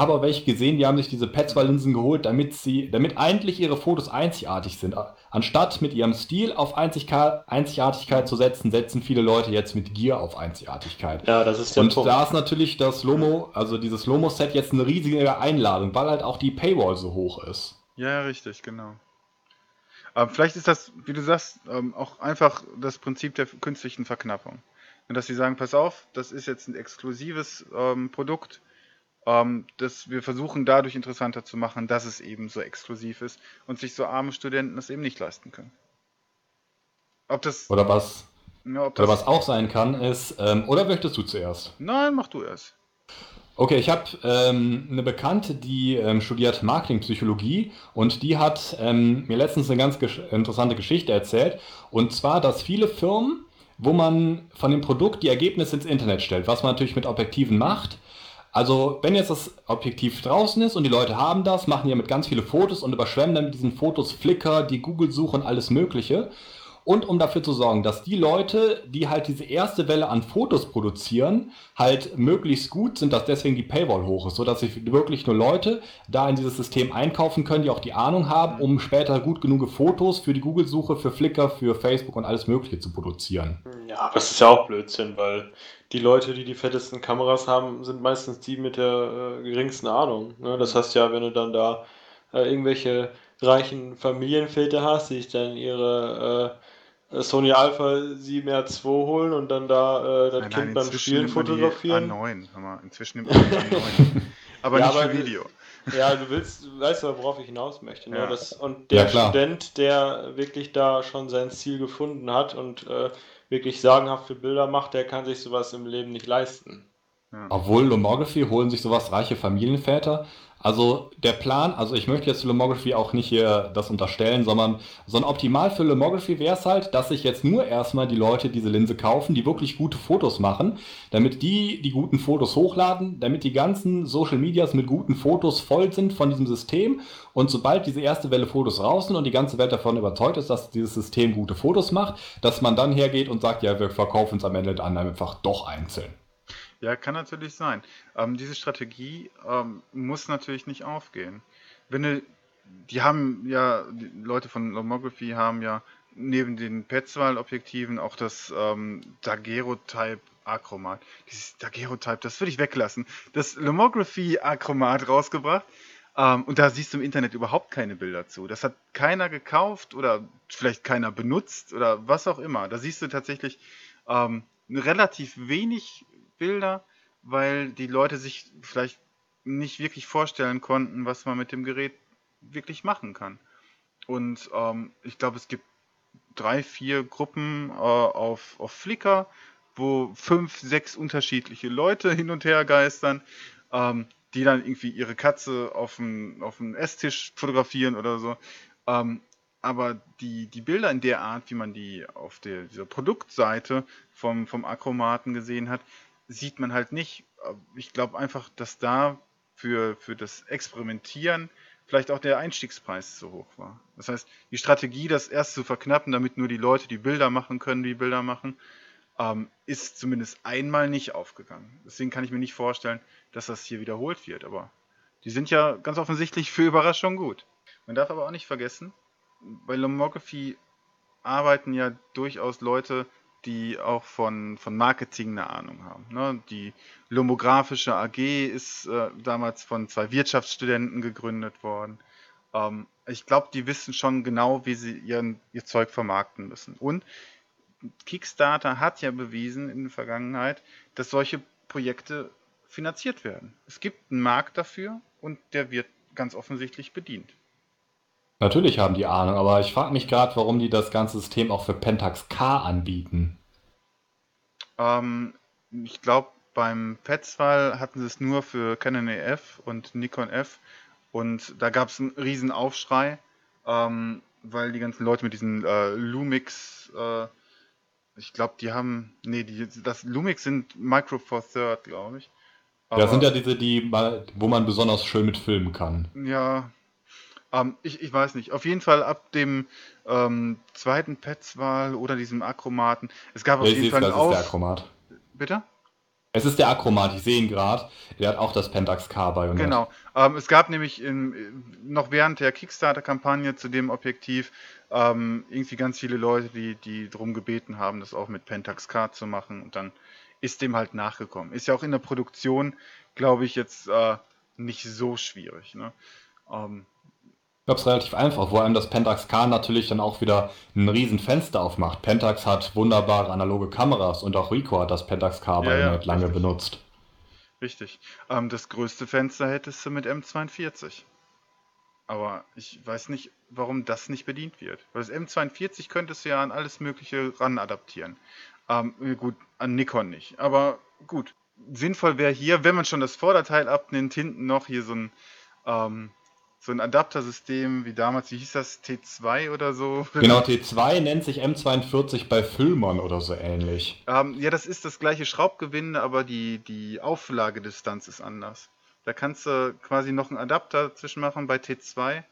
habe auch welche gesehen, die haben sich diese Petzval-Linsen geholt, damit sie, damit eigentlich ihre Fotos einzigartig sind. Anstatt mit ihrem Stil auf Einzigka- Einzigartigkeit zu setzen, setzen viele Leute jetzt mit Gear auf Einzigartigkeit. Ja, das ist der Und Punkt. da ist natürlich das Lomo, also dieses Lomo-Set jetzt eine riesige Einladung, weil halt auch die Paywall so hoch ist. Ja, richtig, genau. Aber vielleicht ist das, wie du sagst, ähm, auch einfach das Prinzip der künstlichen Verknappung. Und dass sie sagen, pass auf, das ist jetzt ein exklusives ähm, Produkt, ähm, das wir versuchen dadurch interessanter zu machen, dass es eben so exklusiv ist und sich so arme Studenten das eben nicht leisten können. Ob das, Oder was, ja, oder was auch sein kann, ist, ähm, oder möchtest du zuerst? Nein, mach du erst. Okay, ich habe ähm, eine Bekannte, die ähm, studiert Marketingpsychologie und die hat ähm, mir letztens eine ganz gesch interessante Geschichte erzählt. Und zwar, dass viele Firmen, wo man von dem Produkt die Ergebnisse ins Internet stellt, was man natürlich mit Objektiven macht. Also, wenn jetzt das Objektiv draußen ist und die Leute haben das, machen die damit ganz viele Fotos und überschwemmen dann mit diesen Fotos Flickr, die Google-Suche und alles Mögliche. Und um dafür zu sorgen, dass die Leute, die halt diese erste Welle an Fotos produzieren, halt möglichst gut sind, dass deswegen die Paywall hoch ist, sodass sich wirklich nur Leute da in dieses System einkaufen können, die auch die Ahnung haben, um später gut genug Fotos für die Google-Suche, für Flickr, für Facebook und alles Mögliche zu produzieren. Ja, das ist ja auch Blödsinn, weil die Leute, die die fettesten Kameras haben, sind meistens die mit der äh, geringsten Ahnung. Ne? Das heißt ja, wenn du dann da äh, irgendwelche reichen Familienväter hast, die sich dann ihre äh, Sony Alpha 7R2 holen und dann da äh, das Nein, Kind nein, beim inzwischen Spielen fotografieren. A9, hör mal, inzwischen nimmt man die A9. Aber Ja, nicht aber- für Video. Ja, du willst, du weißt aber, worauf ich hinaus möchte. Ne? Ja. Das, und Ja, der klar. Student, der wirklich da schon sein Ziel gefunden hat und äh, wirklich sagenhafte Bilder macht, der kann sich sowas im Leben nicht leisten. Obwohl Lomography holen sich sowas reiche Familienväter. Also der Plan, also ich möchte jetzt Lomography auch nicht hier das unterstellen, sondern so ein Optimal für Lomography wäre es halt, dass sich jetzt nur erstmal die Leute diese Linse kaufen, die wirklich gute Fotos machen, damit die die guten Fotos hochladen, damit die ganzen Social Medias mit guten Fotos voll sind von diesem System und sobald diese erste Welle Fotos raus sind und die ganze Welt davon überzeugt ist, dass dieses System gute Fotos macht, dass man dann hergeht und sagt, ja, wir verkaufen es am Ende dann einfach doch einzeln. Ja, kann natürlich sein. Ähm, diese Strategie ähm, muss natürlich nicht aufgehen. Wenn du, die haben ja, die Leute von Lomography haben ja neben den Petzval-Objektiven auch das ähm, Daguerreotype Achromat. Dieses Daguerreotype, das würde ich weglassen. Das Lomography Achromat rausgebracht. Ähm, und da siehst du im Internet überhaupt keine Bilder zu. Das hat keiner gekauft oder vielleicht keiner benutzt oder was auch immer. Da siehst du tatsächlich ähm, relativ wenig Bilder, weil die Leute sich vielleicht nicht wirklich vorstellen konnten, was man mit dem Gerät wirklich machen kann. Und ähm, ich glaube, es gibt drei, vier Gruppen äh, auf, auf Flickr, wo fünf, sechs unterschiedliche Leute hin und her geistern, ähm, die dann irgendwie ihre Katze auf dem, auf Esstisch fotografieren oder so. Ähm, aber die, die Bilder in der Art, wie man die auf der, dieser Produktseite vom, vom Akromaten gesehen hat, sieht man halt nicht. Ich glaube einfach, dass da für, für das Experimentieren vielleicht auch der Einstiegspreis zu hoch war. Das heißt, die Strategie, das erst zu verknappen, damit nur die Leute, die Bilder machen können, die Bilder machen, ähm, ist zumindest einmal nicht aufgegangen. Deswegen kann ich mir nicht vorstellen, dass das hier wiederholt wird. Aber die sind ja ganz offensichtlich für Überraschung gut. Man darf aber auch nicht vergessen, bei Lomography arbeiten ja durchaus Leute, die auch von, von Marketing eine Ahnung haben. Ne? Die Lomographische AG ist äh, damals von zwei Wirtschaftsstudenten gegründet worden. Ähm, ich glaube, die wissen schon genau, wie sie ihren, ihr Zeug vermarkten müssen. Und Kickstarter hat ja bewiesen in der Vergangenheit, dass solche Projekte finanziert werden. Es gibt einen Markt dafür und der wird ganz offensichtlich bedient. Natürlich haben die Ahnung, aber ich frage mich gerade, warum die das ganze System auch für Pentax K anbieten. Ähm, ich glaube, beim Petzval hatten sie es nur für Canon EF und Nikon F und da gab es einen riesen Aufschrei, ähm, weil die ganzen Leute mit diesen äh, Lumix, äh, ich glaube, die haben, nee, die, das Lumix sind Micro Four Third, glaube ich. Das sind ja diese, die, wo man besonders schön mit filmen kann. Ja, ähm, ich, ich weiß nicht. Auf jeden Fall ab dem ähm, zweiten Petzwahl oder diesem Akromaten. Es gab auf ich jeden Fall gerade, es ist der auch. Akromat. Bitte? Es ist der Akromat, ich sehe ihn gerade. Der hat auch das Pentax K bei Genau. Ähm, es gab nämlich in, noch während der Kickstarter-Kampagne zu dem Objektiv ähm, irgendwie ganz viele Leute, die, die darum gebeten haben, das auch mit Pentax K zu machen. Und dann ist dem halt nachgekommen. Ist ja auch in der Produktion, glaube ich, jetzt äh, nicht so schwierig. Ne? Ähm, Ich glaube, es ist relativ einfach, vor allem das Pentax K natürlich dann auch wieder ein riesen Fenster aufmacht. Pentax hat wunderbare analoge Kameras und auch Ricoh hat das Pentax K Ja, ja, lange richtig. benutzt. Richtig. Ähm, das größte Fenster hättest du mit M42. Aber ich weiß nicht, warum das nicht bedient wird. Weil das M42 könntest du ja an alles Mögliche ran adaptieren. Ähm, gut, an Nikon nicht. Aber gut. Sinnvoll wäre hier, wenn man schon das Vorderteil abnimmt, hinten noch hier so ein, ähm, so ein Adaptersystem wie damals, wie hieß das, T2 oder so? Genau, T2 nennt sich M42 bei Filmern oder so ähnlich. Ähm, ja, das ist das gleiche Schraubgewinde, aber die, die Auflagedistanz ist anders. Da kannst du quasi noch einen Adapter zwischen machen bei T2,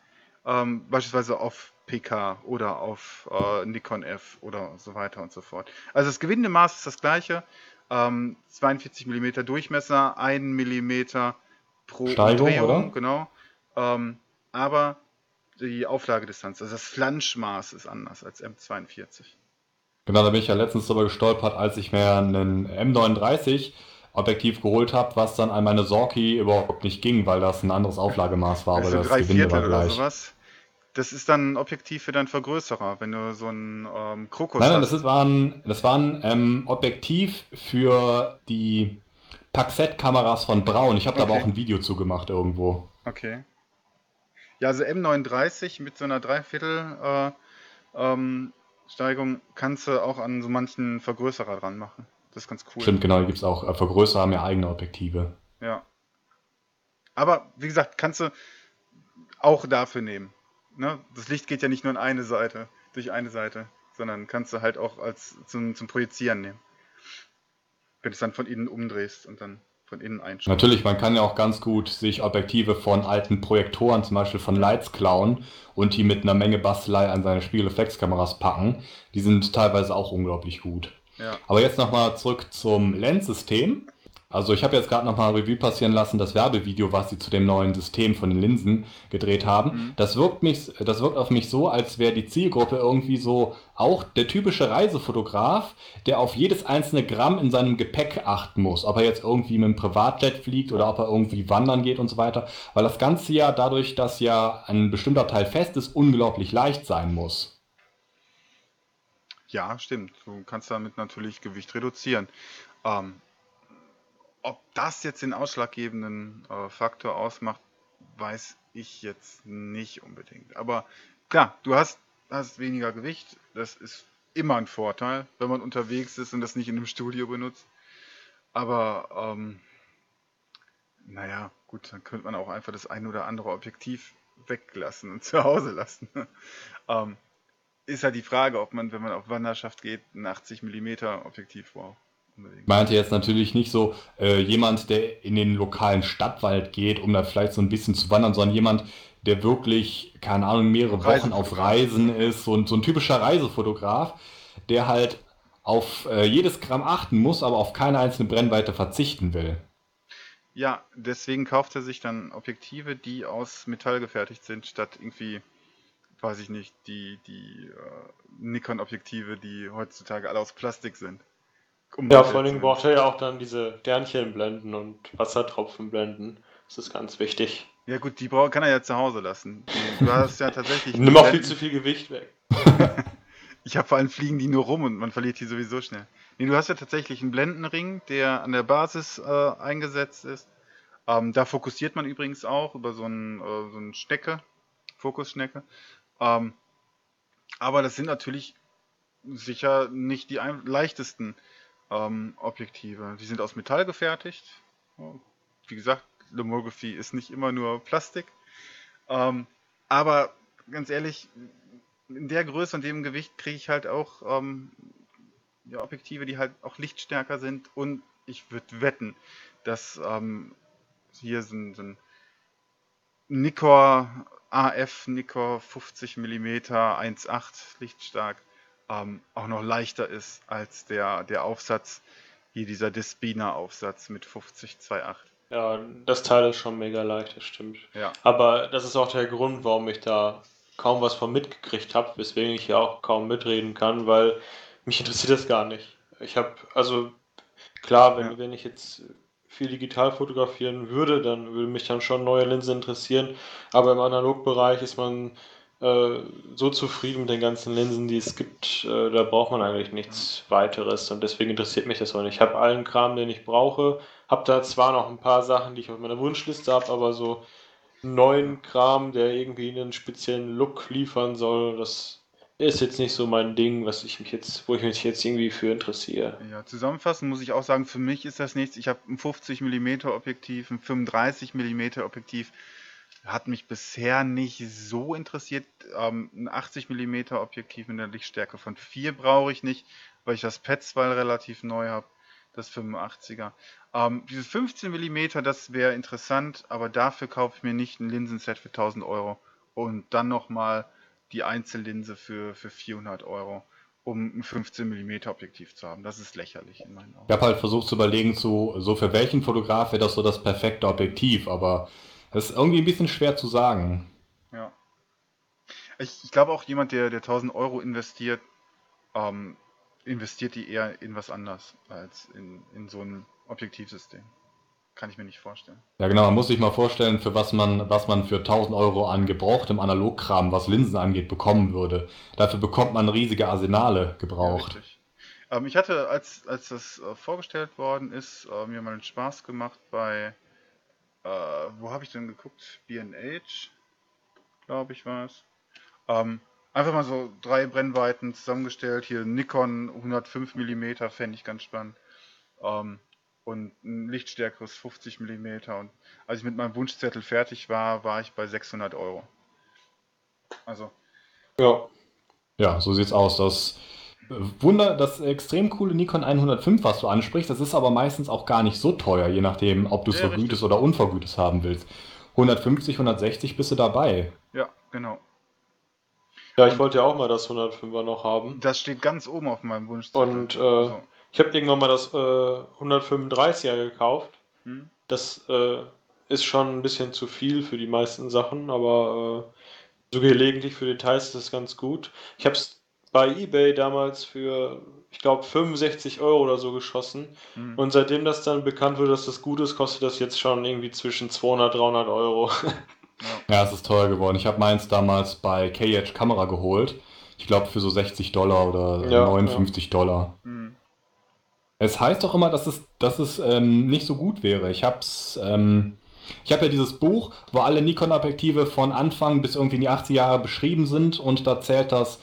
ähm, beispielsweise auf PK oder auf äh, Nikon F oder so weiter und so fort. Also das Gewindemaß ist das gleiche, ähm, 42 mm Durchmesser, 1 mm pro Steigung, Umdrehung, oder? genau. Ähm, aber die Auflagedistanz, also das Flanschmaß ist anders als M42. Genau, da bin ich ja letztens drüber gestolpert, als ich mir einen M39 Objektiv geholt habe, was dann an meine Sorki überhaupt nicht ging, weil das ein anderes Auflagemaß war, aber Also das drei Gewinde war oder gleich. sowas. Das ist dann ein Objektiv für deinen Vergrößerer, wenn du so einen ähm, Krokus Nein, nein, hast. das war ein, das war ein ähm, Objektiv für die Paxette-Kameras von Braun. Ich habe da aber Okay. auch ein Video zu gemacht irgendwo. Okay. Ja, also M39 mit so einer Dreiviertel äh, ähm, Steigung kannst du auch an so manchen Vergrößerer dran machen. Das ist ganz cool. Stimmt, genau, gibt es auch. Äh, Vergrößerer ja eigene Objektive. Ja. Aber wie gesagt, kannst du auch dafür nehmen. Ne? Das Licht geht ja nicht nur in eine Seite, durch eine Seite, sondern kannst du halt auch als zum, zum Projizieren nehmen. Wenn du es dann von innen umdrehst und dann von innen einschaust. Natürlich, man kann ja auch ganz gut sich Objektive von alten Projektoren, zum Beispiel von Lights, klauen und die mit einer Menge Bastelei an seine Spiegelreflexkameras packen. Die sind teilweise auch unglaublich gut. Ja. Aber jetzt nochmal zurück zum Lensystem. Also ich habe jetzt gerade nochmal Revue passieren lassen, das Werbevideo, was sie zu dem neuen System von den Linsen gedreht haben. Mhm. Das, wirkt mich, das wirkt auf mich so, als wäre die Zielgruppe irgendwie so auch der typische Reisefotograf, der auf jedes einzelne Gramm in seinem Gepäck achten muss. Ob er jetzt irgendwie mit einem Privatjet fliegt oder ob er irgendwie wandern geht und so weiter. Weil das Ganze ja dadurch, dass ja ein bestimmter Teil fest ist, unglaublich leicht sein muss. Ja, stimmt. Du kannst damit natürlich Gewicht reduzieren. Ähm, ob das jetzt den ausschlaggebenden äh, Faktor ausmacht, weiß ich jetzt nicht unbedingt. Aber klar, du hast, hast weniger Gewicht. Das ist immer ein Vorteil, wenn man unterwegs ist und das nicht in einem Studio benutzt. Aber ähm, naja, gut, dann könnte man auch einfach das ein oder andere Objektiv weglassen und zu Hause lassen. ähm, ist halt die Frage, ob man, wenn man auf Wanderschaft geht, ein 80 mm Objektiv braucht. Meinte jetzt natürlich nicht so äh, jemand, der in den lokalen Stadtwald geht, um da vielleicht so ein bisschen zu wandern, sondern jemand, der wirklich, keine Ahnung, mehrere Wochen auf Reisen ist, so ein, so ein typischer Reisefotograf, der halt auf äh, jedes Gramm achten muss, aber auf keine einzelne Brennweite verzichten will. Ja, deswegen kauft er sich dann Objektive, die aus Metall gefertigt sind, statt irgendwie, weiß ich nicht, die, die äh, Nikon-Objektive, die heutzutage alle aus Plastik sind. Um ja, vor allem braucht er ja auch dann diese Sternchenblenden und Wassertropfenblenden. Das ist ganz wichtig. Ja gut, die kann er ja zu Hause lassen. Du hast ja tatsächlich... Nimm auch viel zu viel Gewicht weg. ich habe vor allem fliegen die nur rum und man verliert die sowieso schnell. Nee, du hast ja tatsächlich einen Blendenring, der an der Basis äh, eingesetzt ist. Ähm, da fokussiert man übrigens auch über so einen, äh, so einen Schnecke, Fokusschnecke. Ähm, aber das sind natürlich sicher nicht die leichtesten ähm, Objektive. Die sind aus Metall gefertigt. Wie gesagt, Lomography ist nicht immer nur Plastik. Ähm, aber ganz ehrlich, in der Größe und dem Gewicht kriege ich halt auch ähm, ja, Objektive, die halt auch lichtstärker sind. Und ich würde wetten, dass ähm, hier sind, sind Nikkor AF Nikkor 50 mm 1.8 lichtstark ähm, auch noch leichter ist als der, der Aufsatz, hier dieser Despina Aufsatz mit 50 2.8. Ja, das Teil ist schon mega leicht, das stimmt. Ja. Aber das ist auch der Grund, warum ich da kaum was von mitgekriegt habe, weswegen ich ja auch kaum mitreden kann, weil mich interessiert das gar nicht. Ich habe, also klar, wenn, ja. wenn ich jetzt viel digital fotografieren würde, dann würde mich dann schon neue Linsen interessieren. Aber im Analogbereich ist man äh, so zufrieden mit den ganzen Linsen, die es gibt, äh, da braucht man eigentlich nichts weiteres und deswegen interessiert mich das auch nicht. Ich habe allen Kram, den ich brauche, habe da zwar noch ein paar Sachen, die ich auf meiner Wunschliste habe, aber so neuen Kram, der irgendwie einen speziellen Look liefern soll, das ist jetzt nicht so mein Ding, was ich mich jetzt, wo ich mich jetzt irgendwie für interessiere. Ja, zusammenfassend muss ich auch sagen, für mich ist das nichts. Ich habe ein 50 mm Objektiv, ein 35 mm Objektiv. Hat mich bisher nicht so interessiert. Ähm, ein 80 mm Objektiv mit einer Lichtstärke von 4 brauche ich nicht, weil ich das Petzval relativ neu habe, das 85er. Ähm, dieses 15 mm, das wäre interessant, aber dafür kaufe ich mir nicht ein Linsenset für 1000 Euro und dann nochmal die Einzellinse für, für 400 Euro, um ein 15 mm Objektiv zu haben. Das ist lächerlich in meinen Augen. Ich habe halt versucht zu überlegen, so, so für welchen Fotograf wäre das so das perfekte Objektiv, aber das ist irgendwie ein bisschen schwer zu sagen. Ja. Ich, ich glaube auch jemand, der, der 1000 Euro investiert, ähm, investiert die eher in was anderes als in, in so ein Objektivsystem. Kann ich mir nicht vorstellen. Ja, genau. Man muss sich mal vorstellen, für was man, was man für 1000 Euro an gebrauchtem Analogkram, was Linsen angeht, bekommen würde. Dafür bekommt man riesige Arsenale gebraucht. Ja, ähm, ich hatte, als, als das äh, vorgestellt worden ist, äh, mir mal einen Spaß gemacht bei, äh, wo habe ich denn geguckt? BH, glaube ich, war es. Ähm, einfach mal so drei Brennweiten zusammengestellt. Hier Nikon 105 mm, fände ich ganz spannend. Ähm, und ein lichtstärkeres 50 mm. Und als ich mit meinem Wunschzettel fertig war, war ich bei 600 Euro. Also. Ja. Ja, so sieht's aus. Das Wunder, das extrem coole Nikon 105, was du ansprichst, das ist aber meistens auch gar nicht so teuer, je nachdem, ob du es ja, vergütes oder unvergütes haben willst. 150, 160 bist du dabei. Ja, genau. Ja, ich wollte ja auch mal das 105er noch haben. Das steht ganz oben auf meinem Wunschzettel. Und äh, also. Ich habe irgendwann mal das äh, 135er gekauft. Hm. Das äh, ist schon ein bisschen zu viel für die meisten Sachen, aber äh, so gelegentlich für Details ist das ganz gut. Ich habe es bei eBay damals für, ich glaube, 65 Euro oder so geschossen. Hm. Und seitdem das dann bekannt wurde, dass das gut ist, kostet das jetzt schon irgendwie zwischen 200 300 Euro. ja, es ist teuer geworden. Ich habe meins damals bei KH Kamera geholt. Ich glaube für so 60 Dollar oder ja, 59 ja. Dollar. Hm. Es heißt doch immer, dass es, dass es ähm, nicht so gut wäre. Ich hab's, ähm, ich habe ja dieses Buch, wo alle Nikon-Objektive von Anfang bis irgendwie in die 80er Jahre beschrieben sind und da zählt das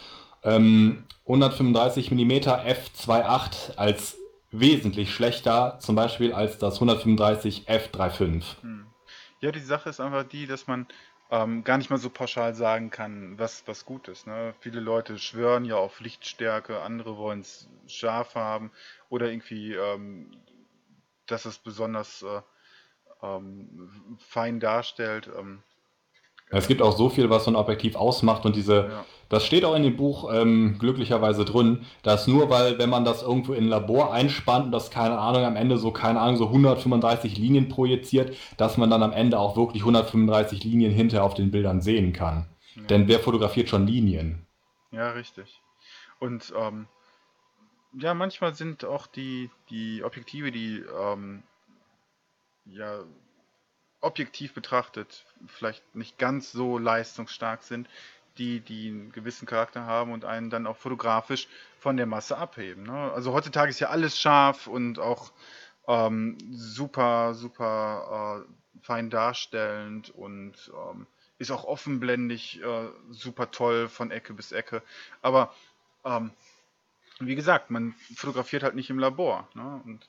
ähm, 135 mm f2.8 als wesentlich schlechter, zum Beispiel als das 135 f3.5. Hm. Ja, die Sache ist einfach die, dass man ähm, gar nicht mal so pauschal sagen kann, was, was gut ist. Ne? Viele Leute schwören ja auf Lichtstärke, andere wollen es scharf haben oder irgendwie, ähm, dass es besonders äh, ähm, fein darstellt. Es gibt auch so viel, was so ein Objektiv ausmacht und diese, Ja. das steht auch in dem Buch ähm, glücklicherweise drin, dass nur weil, wenn man das irgendwo in ein Labor einspannt und das, keine Ahnung, am Ende so, keine Ahnung, so 135 Linien projiziert, dass man dann am Ende auch wirklich 135 Linien hinter auf den Bildern sehen kann. Ja. Denn wer fotografiert schon Linien? Ja, richtig. Und ähm, ja, manchmal sind auch die, die Objektive, die ähm, ja objektiv betrachtet vielleicht nicht ganz so leistungsstark sind, die, die einen gewissen Charakter haben und einen dann auch fotografisch von der Masse abheben. Ne? Also heutzutage ist ja alles scharf und auch ähm, super, super äh, fein darstellend und ähm, ist auch offenblendig äh, super toll von Ecke bis Ecke. Aber ähm, wie gesagt, man fotografiert halt nicht im Labor. Ne? Und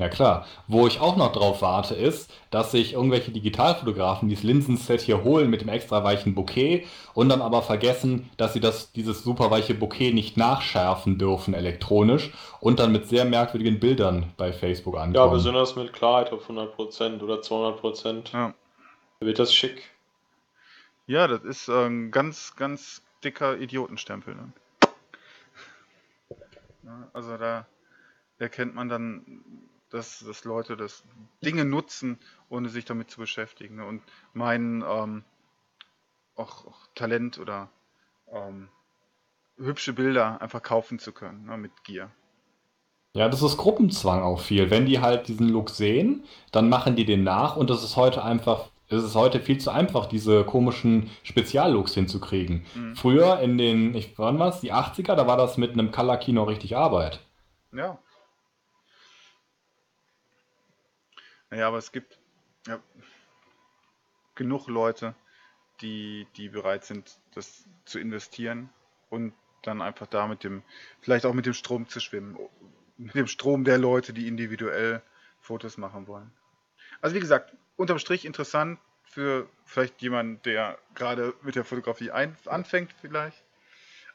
Ja klar. Wo ich auch noch drauf warte, ist, dass sich irgendwelche Digitalfotografen dieses Linsenset hier holen mit dem extra weichen Bokeh und dann aber vergessen, dass sie das, dieses super weiche Bokeh nicht nachschärfen dürfen elektronisch und dann mit sehr merkwürdigen Bildern bei Facebook Ja, ankommen. besonders mit Klarheit auf 100% oder 200%. ja. Wird das schick. ja, das ist ein ganz, ganz dicker Idiotenstempel. Ne? Ja, also da erkennt man dann, dass, dass Leute das Dinge nutzen, ohne sich damit zu beschäftigen. Ne? Und meinen ähm, auch, auch Talent oder ähm, hübsche Bilder einfach kaufen zu können ne? mit Gier. Ja, das ist Gruppenzwang auch viel. Wenn die halt diesen Look sehen, dann machen die den nach und es ist heute einfach, es ist heute viel zu einfach, diese komischen Speziallooks hinzukriegen. Mhm. Früher in den, ich, wann war's, die 80er, da war das mit einem Color Kino richtig Arbeit. Ja. Naja, aber es gibt ja, genug Leute, die, die bereit sind, das zu investieren und dann einfach da mit dem, vielleicht auch mit dem Strom zu schwimmen. Mit dem Strom der Leute, die individuell Fotos machen wollen. Also wie gesagt, unterm Strich interessant für vielleicht jemanden, der gerade mit der Fotografie ein, anfängt vielleicht.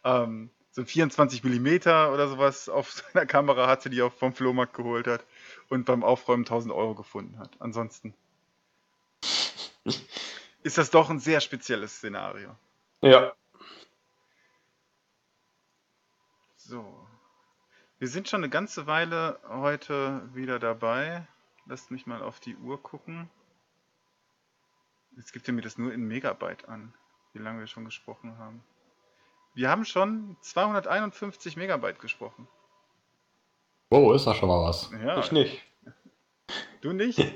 Ähm, so ein 24 Millimeter oder sowas auf seiner Kamera hatte, die er vom Flohmarkt geholt hat und beim Aufräumen 1000 Euro gefunden hat. Ansonsten ist das doch ein sehr spezielles Szenario. Ja. So. Wir sind schon eine ganze Weile heute wieder dabei. Lasst mich mal auf die Uhr gucken. Jetzt gibt ihr mir das nur in Megabyte an, wie lange wir schon gesprochen haben. Wir haben schon 251 Megabyte gesprochen. Wow, ist da schon mal was. Ja, Ich nicht. du nicht?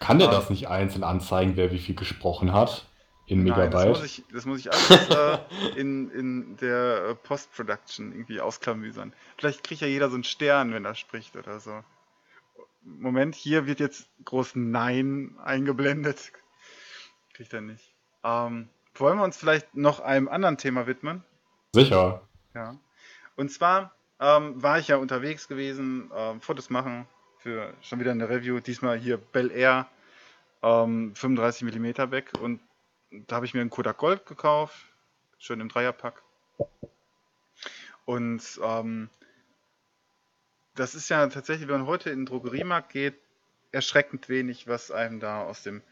Kann der das nicht einzeln anzeigen, wer wie viel gesprochen hat? In Nein, das Megabyte? muss ich, das muss ich alles äh, in, in der äh, Post-Production irgendwie ausklamüsern. Vielleicht kriegt ja jeder so einen Stern, wenn er spricht oder so. Moment, hier wird jetzt groß Nein eingeblendet. Kriegt er nicht. Ähm, wollen wir uns vielleicht noch einem anderen Thema widmen? Sicher. Ja. Und zwar ähm, war ich ja unterwegs gewesen, ähm, Fotos machen für schon wieder eine Review. Diesmal hier Bel Air ähm, 35 mm weg und da habe ich mir einen Kodak Gold gekauft, schön im Dreierpack. Und ähm, das ist ja tatsächlich, wenn man heute in den Drogeriemarkt geht, erschreckend wenig, was einem da aus dem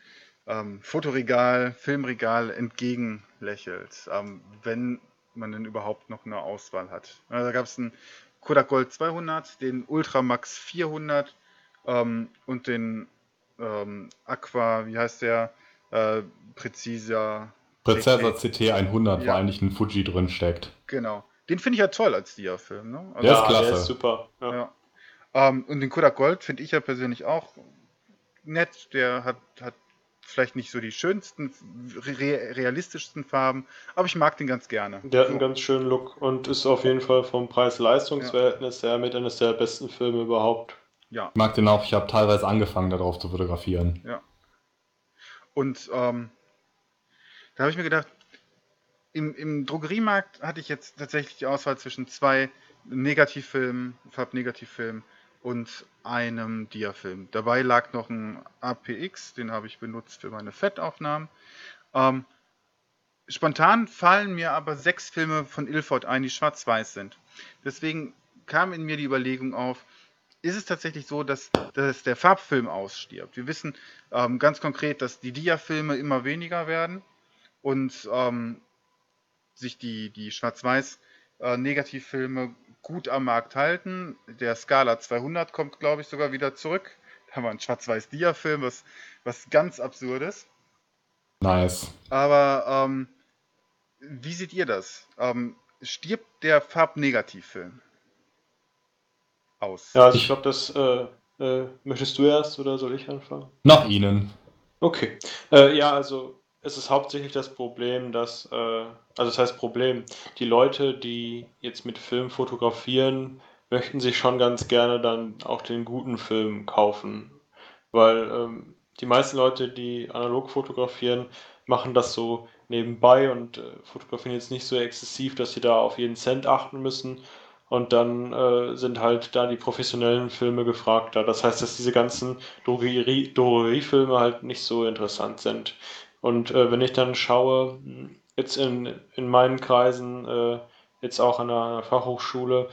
ähm, Fotoregal, Filmregal entgegenlächelt, ähm, wenn man denn überhaupt noch eine Auswahl hat. Also da gab es einen Kodak Gold 200, den Ultramax 400 ähm, und den ähm, Aqua, wie heißt der? Äh, Präziser. Prozessor CT 100, wo Ja. eigentlich ein Fuji drin steckt. Genau. Den finde ich ja toll als Dia-Film. Ne? Also, Der ist klasse. der ist super. Ja. Ja. Ähm, und den Kodak Gold finde ich ja persönlich auch nett. Der hat, hat vielleicht nicht so die schönsten, re realistischsten Farben, aber ich mag den ganz gerne. Der hat So. einen ganz schönen Look und ist auf jeden Fall vom Preis-Leistungs-Verhältnis her mit eines der besten Filme überhaupt. Ja. Ich mag den auch, ich habe teilweise angefangen, darauf zu fotografieren. Und ähm, da habe ich mir gedacht, im, im Drogeriemarkt hatte ich jetzt tatsächlich die Auswahl zwischen zwei Negativfilmen, Farbnegativfilmen und einem Diafilm. Dabei lag noch ein APX, den habe ich benutzt für meine Fettaufnahmen. Ähm, spontan fallen mir aber sechs Filme von Ilford ein, die schwarz-weiß sind. Deswegen kam in mir die Überlegung auf, ist es tatsächlich so, dass, dass der Farbfilm ausstirbt. Wir wissen ähm, ganz konkret, dass die Dia-Filme immer weniger werden und ähm, sich die, die Schwarz-Weiß-Negativfilme äh, gut am Markt halten. Der Scala 200 kommt, glaube ich, sogar wieder zurück. Da haben wir einen Schwarz-Weiß-Dia-Film, was, was ganz absurdes. Nice. Aber ähm, wie seht ihr das? Ähm, stirbt der Farbnegativfilm aus? Ja, also ich glaube, das äh, äh, möchtest du erst oder soll ich anfangen? Nach Ihnen. Okay. Äh, ja, also es ist hauptsächlich das Problem, dass, äh, also das heißt Problem, die Leute, die jetzt mit Film fotografieren, möchten sich schon ganz gerne dann auch den guten Film kaufen. Weil ähm, die meisten Leute, die analog fotografieren, machen das so nebenbei und äh, fotografieren jetzt nicht so exzessiv, dass sie da auf jeden Cent achten müssen. Und dann äh, sind halt da die professionellen Filme gefragter. Das heißt, dass diese ganzen Drogerie-Filme halt nicht so interessant sind. Und äh, wenn ich dann schaue, jetzt in, in meinen Kreisen, äh, jetzt auch an einer Fachhochschule,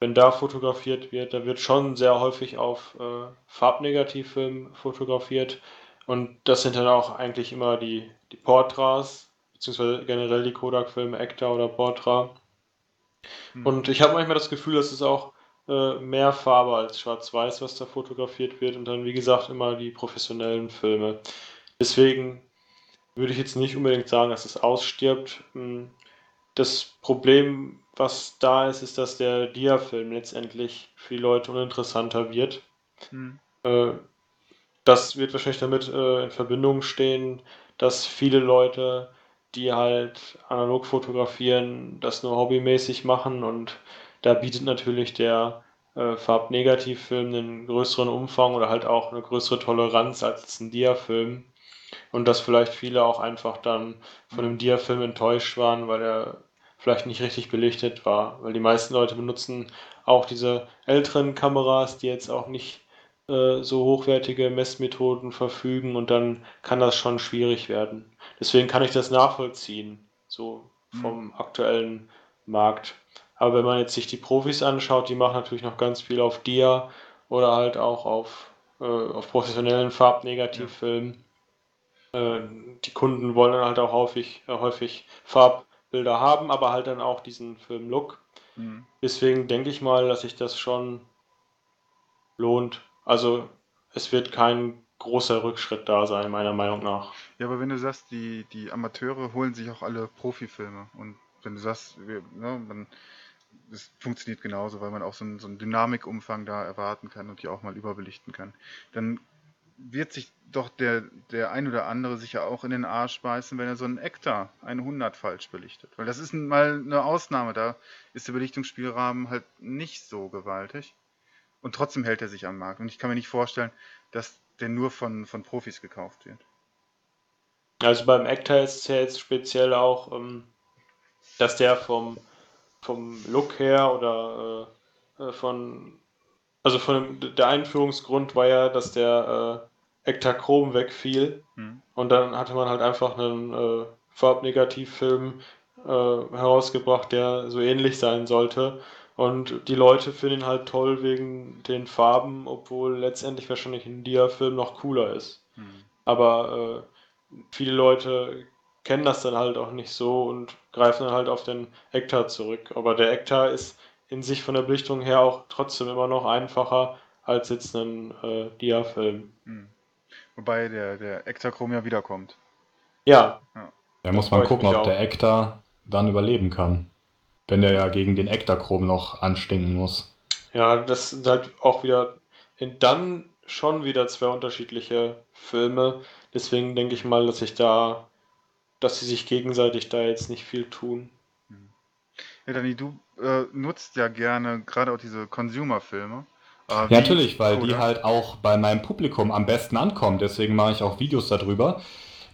wenn da fotografiert wird, da wird schon sehr häufig auf äh, Farbnegativfilm fotografiert. Und das sind dann auch eigentlich immer die, die Portras, beziehungsweise generell die Kodak-Filme, Ekta oder Portra. Mhm. Und ich habe manchmal das Gefühl, dass es auch äh, mehr Farbe als Schwarz-Weiß, was da fotografiert wird. Und dann, wie gesagt, immer die professionellen Filme. Deswegen würde ich jetzt nicht unbedingt sagen, dass es ausstirbt. Hm, das Problem, was da ist, ist, dass der Dia-Film letztendlich für die Leute uninteressanter wird. Mhm. Das wird wahrscheinlich damit äh, in Verbindung stehen, dass viele Leute, die halt analog fotografieren, das nur hobbymäßig machen und da bietet natürlich der äh, Farbnegativfilm einen größeren Umfang oder halt auch eine größere Toleranz als ein Dia-Film. Und dass vielleicht viele auch einfach dann von dem Dia-Film enttäuscht waren, weil er vielleicht nicht richtig belichtet war. Weil die meisten Leute benutzen auch diese älteren Kameras, die jetzt auch nicht äh, so hochwertige Messmethoden verfügen und dann kann das schon schwierig werden. Deswegen kann ich das nachvollziehen, so vom mhm. aktuellen Markt. Aber wenn man jetzt sich die Profis anschaut, die machen natürlich noch ganz viel auf Dia oder halt auch auf, äh, auf professionellen Farbnegativfilmen. Äh, die Kunden wollen dann halt auch häufig, äh, häufig Farbbilder haben, aber halt dann auch diesen Filmlook. Mhm. Deswegen denke ich mal, dass sich das schon lohnt. Also es wird kein großer Rückschritt da sein, meiner Meinung nach. Ja, aber wenn du sagst, die, die Amateure holen sich auch alle Profifilme und wenn du sagst, wir, ne, man, das funktioniert genauso, weil man auch so einen, so einen Dynamikumfang da erwarten kann und die auch mal überbelichten kann, dann wird sich doch der, der ein oder andere sicher auch in den Arsch beißen, wenn er so einen Ektar 100 falsch belichtet. Weil das ist mal eine Ausnahme, da ist der Belichtungsspielrahmen halt nicht so gewaltig. Und trotzdem hält er sich am Markt. Und ich kann mir nicht vorstellen, dass der nur von, von Profis gekauft wird. Also beim Ektar ist es ja jetzt speziell auch, ähm, dass der vom, vom Look her oder äh, äh von also von dem, der Einführungsgrund war ja, dass der äh, Ektachrom wegfiel. Mhm. Und dann hatte man halt einfach einen äh, Farbnegativfilm äh, herausgebracht, der so ähnlich sein sollte. Und die Leute finden ihn halt toll wegen den Farben, obwohl letztendlich wahrscheinlich ein Dia-Film noch cooler ist. Mhm. Aber äh, viele Leute kennen das dann halt auch nicht so und greifen dann halt auf den Ektar zurück. Aber der Ektar ist in sich von der Belichtung her auch trotzdem immer noch einfacher als jetzt ein äh, Dia-Film. Mhm. Wobei der, der Ektachrom ja wiederkommt. Ja. ja. Da muss man gucken, ob auch. der Ektar dann überleben kann. Wenn der ja gegen den Ektachrom noch anstinken muss. Ja, das sind halt auch wieder dann schon wieder zwei unterschiedliche Filme. Deswegen denke ich mal, dass ich da, dass sie sich gegenseitig da jetzt nicht viel tun. Ja, Dani, du äh, nutzt ja gerne gerade auch diese Consumer-Filme. Äh, ja, natürlich, weil die halt auch bei meinem Publikum am besten ankommen. Deswegen mache ich auch Videos darüber.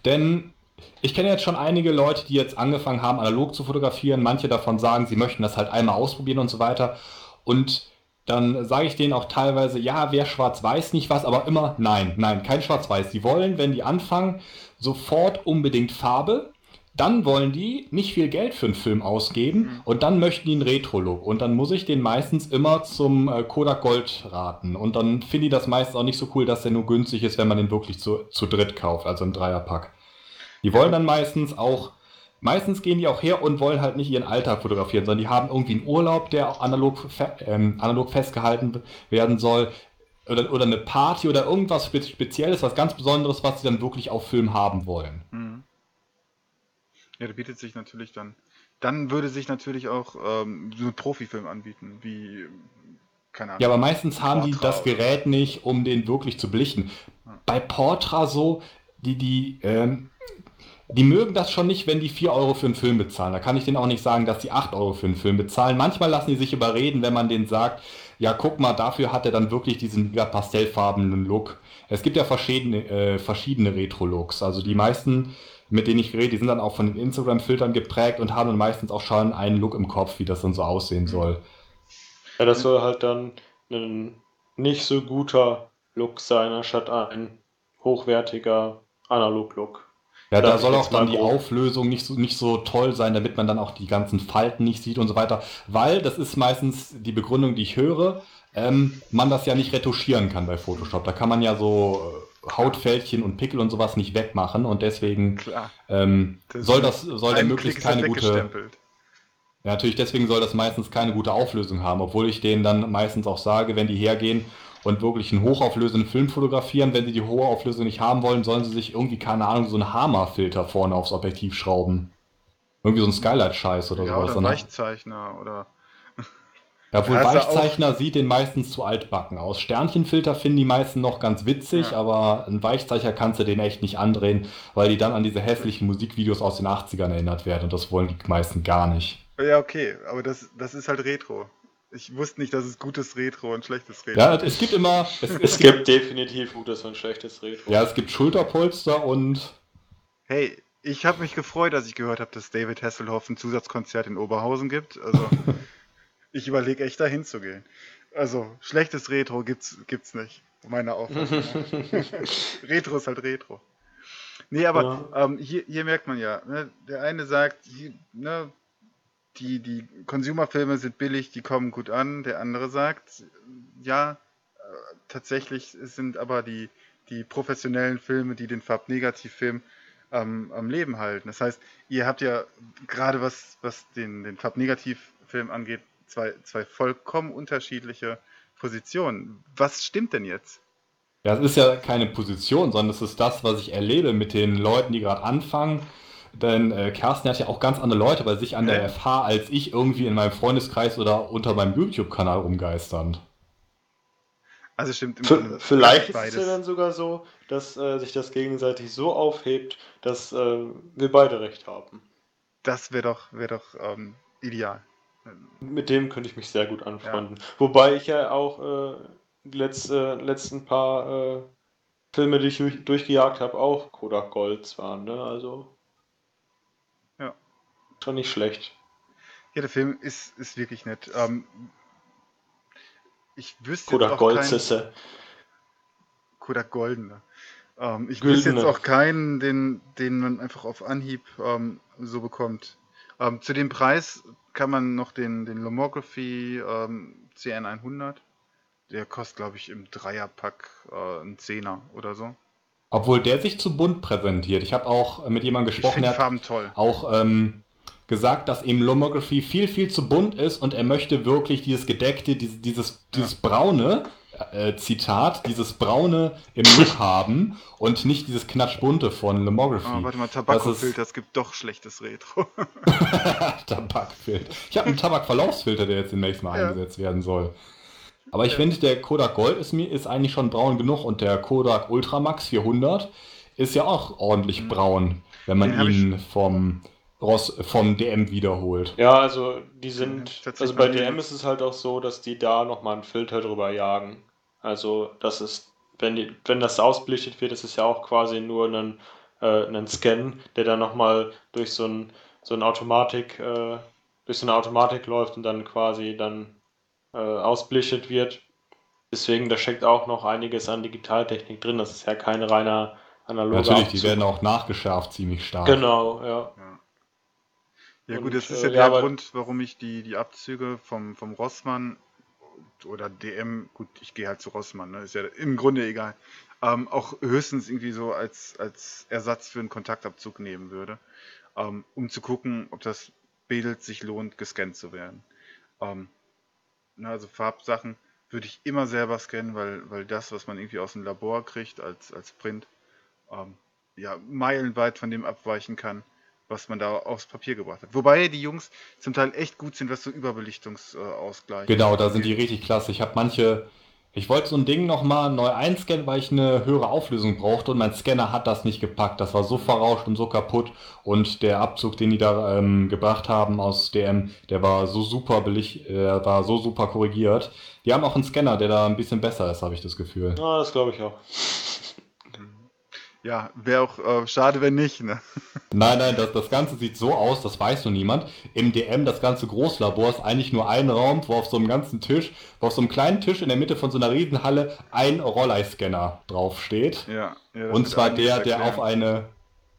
Denn ich kenne jetzt schon einige Leute, die jetzt angefangen haben, analog zu fotografieren. Manche davon sagen, sie möchten das halt einmal ausprobieren und so weiter. Und dann sage ich denen auch teilweise, ja, wer schwarz-weiß nicht was, aber immer nein, nein, kein schwarz-weiß. Sie wollen, wenn die anfangen, sofort unbedingt Farbe dann wollen die nicht viel Geld für einen Film ausgeben mhm. und dann möchten die einen Retro-Look. Und dann muss ich den meistens immer zum äh, Kodak Gold raten. Und dann finde ich das meistens auch nicht so cool, dass der nur günstig ist, wenn man den wirklich zu, zu dritt kauft, also im Dreierpack. Die wollen dann meistens auch, meistens gehen die auch her und wollen halt nicht ihren Alltag fotografieren, sondern die haben irgendwie einen Urlaub, der auch analog, ähm, analog festgehalten werden soll. Oder, oder eine Party oder irgendwas Spezielles, was ganz Besonderes, was sie dann wirklich auf Film haben wollen. Mhm. Ja, der bietet sich natürlich dann. Dann würde sich natürlich auch ähm, so ein Profifilm anbieten, wie, keine Ahnung. Ja, aber meistens haben die das Gerät nicht, um den wirklich zu belichten. Ja. Bei Portra so, die, die, ähm, die mögen das schon nicht, wenn die 4 Euro für einen Film bezahlen. Da kann ich denen auch nicht sagen, dass die 8 Euro für einen Film bezahlen. Manchmal lassen die sich überreden, wenn man denen sagt, ja, guck mal, dafür hat er dann wirklich diesen ja, pastellfarbenen Look. Es gibt ja verschiedene, äh, verschiedene Retro-Looks. Also die meisten mit denen ich rede, die sind dann auch von den Instagram-Filtern geprägt und haben dann meistens auch schon einen Look im Kopf, wie das dann so aussehen soll. Ja, das soll halt dann ein nicht so guter Look sein, anstatt ein hochwertiger Analog-Look. Ja, da soll auch dann die Auflösung nicht so, nicht so toll sein, damit man dann auch die ganzen Falten nicht sieht und so weiter. Weil, das ist meistens die Begründung, die ich höre, ähm, man das ja nicht retuschieren kann bei Photoshop. Da kann man ja so äh, Hautfältchen und Pickel und sowas nicht wegmachen und deswegen ähm, das soll das soll der möglichst keine gute ja, natürlich deswegen soll das meistens keine gute Auflösung haben, obwohl ich denen dann meistens auch sage, wenn die hergehen und wirklich einen hochauflösenden Film fotografieren, wenn sie die hohe Auflösung nicht haben wollen, sollen sie sich irgendwie keine Ahnung so einen Hammer-Filter vorne aufs Objektiv schrauben. Irgendwie so ein Skylight-Scheiß oder ja, sowas. Oder ein Weichzeichner oder ja, wohl Weichzeichner sieht den meistens zu altbacken aus. Sternchenfilter finden die meisten noch ganz witzig, ja. aber ein Weichzeichner kannst du den echt nicht andrehen, weil die dann an diese hässlichen Musikvideos aus den 80ern erinnert werden und das wollen die meisten gar nicht. Ja, okay, aber das, das ist halt Retro. Ich wusste nicht, dass es gutes Retro und schlechtes Retro Ja, es gibt immer. Es, es gibt definitiv gutes und schlechtes Retro. Ja, es gibt Schulterpolster und. Hey, ich habe mich gefreut, als ich gehört habe, dass David Hasselhoff ein Zusatzkonzert in Oberhausen gibt. Also. ich überlege echt dahin zu gehen. Also, schlechtes Retro gibt's, gibt's nicht. Meine Auffassung. Retro ist halt Retro. Nee, aber ja. ähm, hier, hier merkt man ja, ne, der eine sagt, hier, ne, die, die Consumer-Filme sind billig, die kommen gut an. Der andere sagt, ja, äh, tatsächlich sind aber die, die professionellen Filme, die den Farbnegativfilm ähm, am Leben halten. Das heißt, ihr habt ja gerade was, was den, den Farbnegativfilm angeht, zwei, zwei vollkommen unterschiedliche Positionen. Was stimmt denn jetzt? Ja, es ist ja keine Position, sondern es ist das, was ich erlebe mit den Leuten, die gerade anfangen. Denn äh, Kerstin hat ja auch ganz andere Leute bei sich an der FH als ich irgendwie in meinem Freundeskreis oder unter meinem YouTube-Kanal rumgeistern. Also stimmt. Im vielleicht ist es ja dann sogar so, dass äh, sich das gegenseitig so aufhebt, dass äh, wir beide recht haben. Das wäre doch, wär doch ähm, ideal. Mit dem könnte ich mich sehr gut anfreunden. Ja. Wobei ich ja auch äh, die letzte, letzten paar äh, Filme, die ich durch, durchgejagt habe, auch Kodak Golds waren. Ne? Also. Ja. Schon nicht schlecht. Ja, der Film ist, ist wirklich nett. Ähm, ich wüsste Kodak Goldsisse. Kodak Goldene. Ähm, ich Güldene. wüsste jetzt auch keinen, den, den man einfach auf Anhieb ähm, so bekommt. Ähm, zu dem Preis kann man noch den, den Lomography ähm, CN100. Der kostet, glaube ich, im Dreierpack äh, einen Zehner oder so. Obwohl der sich zu bunt präsentiert. Ich habe auch mit jemandem gesprochen, der hat toll. auch ähm, gesagt, dass ihm Lomography viel, viel zu bunt ist und er möchte wirklich dieses gedeckte, dieses, dieses, dieses ja. braune, äh, Zitat, dieses braune im Look haben und nicht dieses knatschbunte von Lomography. Oh, warte mal, Tabakfilter, es gibt doch schlechtes Retro. Tabakfilter. Ich habe einen Tabakverlaufsfilter, der jetzt demnächst mal ja. eingesetzt werden soll. Aber ich ja. finde, der Kodak Gold ist, mir, ist eigentlich schon braun genug und der Kodak Ultramax 400 ist ja auch ordentlich mhm. braun, wenn man ihn vom Ross vom DM wiederholt. Ja, also die sind, also bei DM ist es halt auch so, dass die da nochmal einen Filter drüber jagen. Also das ist, wenn, die, wenn das ausbelichtet wird, ist es ja auch quasi nur ein, äh, ein Scan, der dann nochmal durch so ein, so ein Automatik, äh, durch so eine Automatik läuft und dann quasi dann äh, ausbelichtet wird. Deswegen, da steckt auch noch einiges an Digitaltechnik drin. Das ist ja kein reiner analoger Natürlich, Abzug. die werden auch nachgeschärft ziemlich stark. Genau, ja. ja. Ja gut, Und, das ist äh, ja ja, der aber- Grund, warum ich die, die Abzüge vom, vom Rossmann oder DM, gut, ich gehe halt zu Rossmann, ne, ist ja im Grunde egal, ähm, auch höchstens irgendwie so als, als Ersatz für einen Kontaktabzug nehmen würde, ähm, um zu gucken, ob das Bild sich lohnt, gescannt zu werden. Ähm, na, also Farbsachen würde ich immer selber scannen, weil, weil das, was man irgendwie aus dem Labor kriegt als, als Print, ähm, ja, meilenweit von dem abweichen kann, was man da aufs Papier gebracht hat. Wobei die Jungs zum Teil echt gut sind, was so Überbelichtungsausgleich Genau, da sind die richtig klasse. Ich habe manche, ich wollte so ein Ding nochmal neu einscannen, weil ich eine höhere Auflösung brauchte und mein Scanner hat das nicht gepackt. Das war so verrauscht und so kaputt und der Abzug, den die da ähm, gebracht haben aus DM, der war so super belicht, äh, war so super korrigiert. Die haben auch einen Scanner, der da ein bisschen besser ist, habe ich das Gefühl. Ja, das glaube ich auch. Ja, wäre auch äh, schade, wenn nicht. Ne? Nein, nein, das, das Ganze sieht so aus, das weiß nur niemand. Im DM, das ganze Großlabor, ist eigentlich nur ein Raum, wo auf so einem ganzen Tisch, wo auf so einem kleinen Tisch in der Mitte von so einer Riesenhalle ein Rollei-Scanner draufsteht. Ja, ja, Und zwar der, der auf eine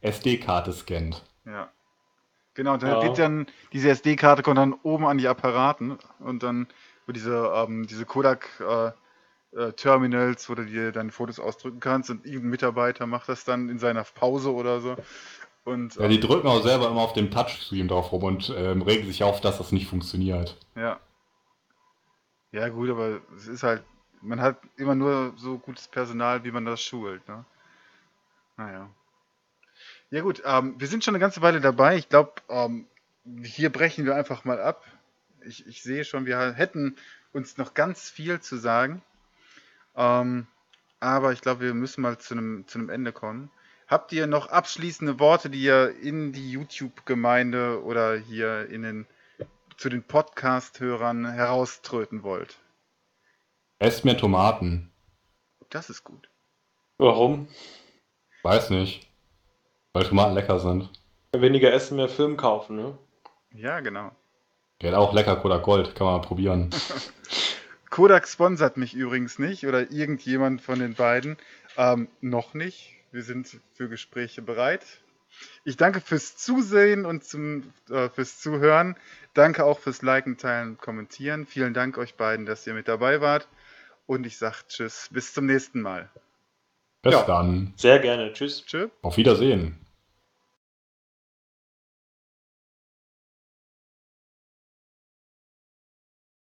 SD-Karte scannt. Ja. Genau, dann Ja. wird dann, diese SD-Karte kommt dann oben an die Apparaten und dann wird diese, ähm, diese Kodak äh, äh, Terminals, wo du dir deine Fotos ausdrücken kannst und irgendein Mitarbeiter macht das dann in seiner Pause oder so. Und Ja, die ähm, drücken auch selber immer auf dem Touchscreen drauf rum und ähm, regen sich auf, dass das nicht funktioniert. ja. Ja gut, aber es ist halt, man hat immer nur so gutes Personal, wie man das schult, ne? Naja. Ja gut, ähm, wir sind schon eine ganze Weile dabei. Ich glaube, ähm, hier brechen wir einfach mal ab. Ich, ich sehe schon, wir hätten uns noch ganz viel zu sagen. Ähm, aber ich glaube, wir müssen mal zu einem, zu einem Ende kommen. Habt ihr noch abschließende Worte, die ihr in die YouTube-Gemeinde oder hier in den, zu den Podcast-Hörern herauströten wollt? Esst mehr Tomaten. Das ist gut. Warum? Weiß nicht. Weil Tomaten lecker sind. Weniger essen, mehr Film kaufen, ne? Ja, genau. Der hat auch lecker Kodak Gold, kann man mal probieren. Kodak sponsert mich übrigens nicht oder irgendjemand von den beiden. Ähm, noch nicht. Wir sind für Gespräche bereit. Ich danke fürs Zusehen und zum, äh, fürs Zuhören. Danke auch fürs Liken, Teilen und Kommentieren. Vielen Dank euch beiden, dass ihr mit dabei wart. Und ich sage Tschüss. Bis zum nächsten Mal. Bis Ja. dann. Sehr gerne. Tschüss. Tschüss. Auf Wiedersehen.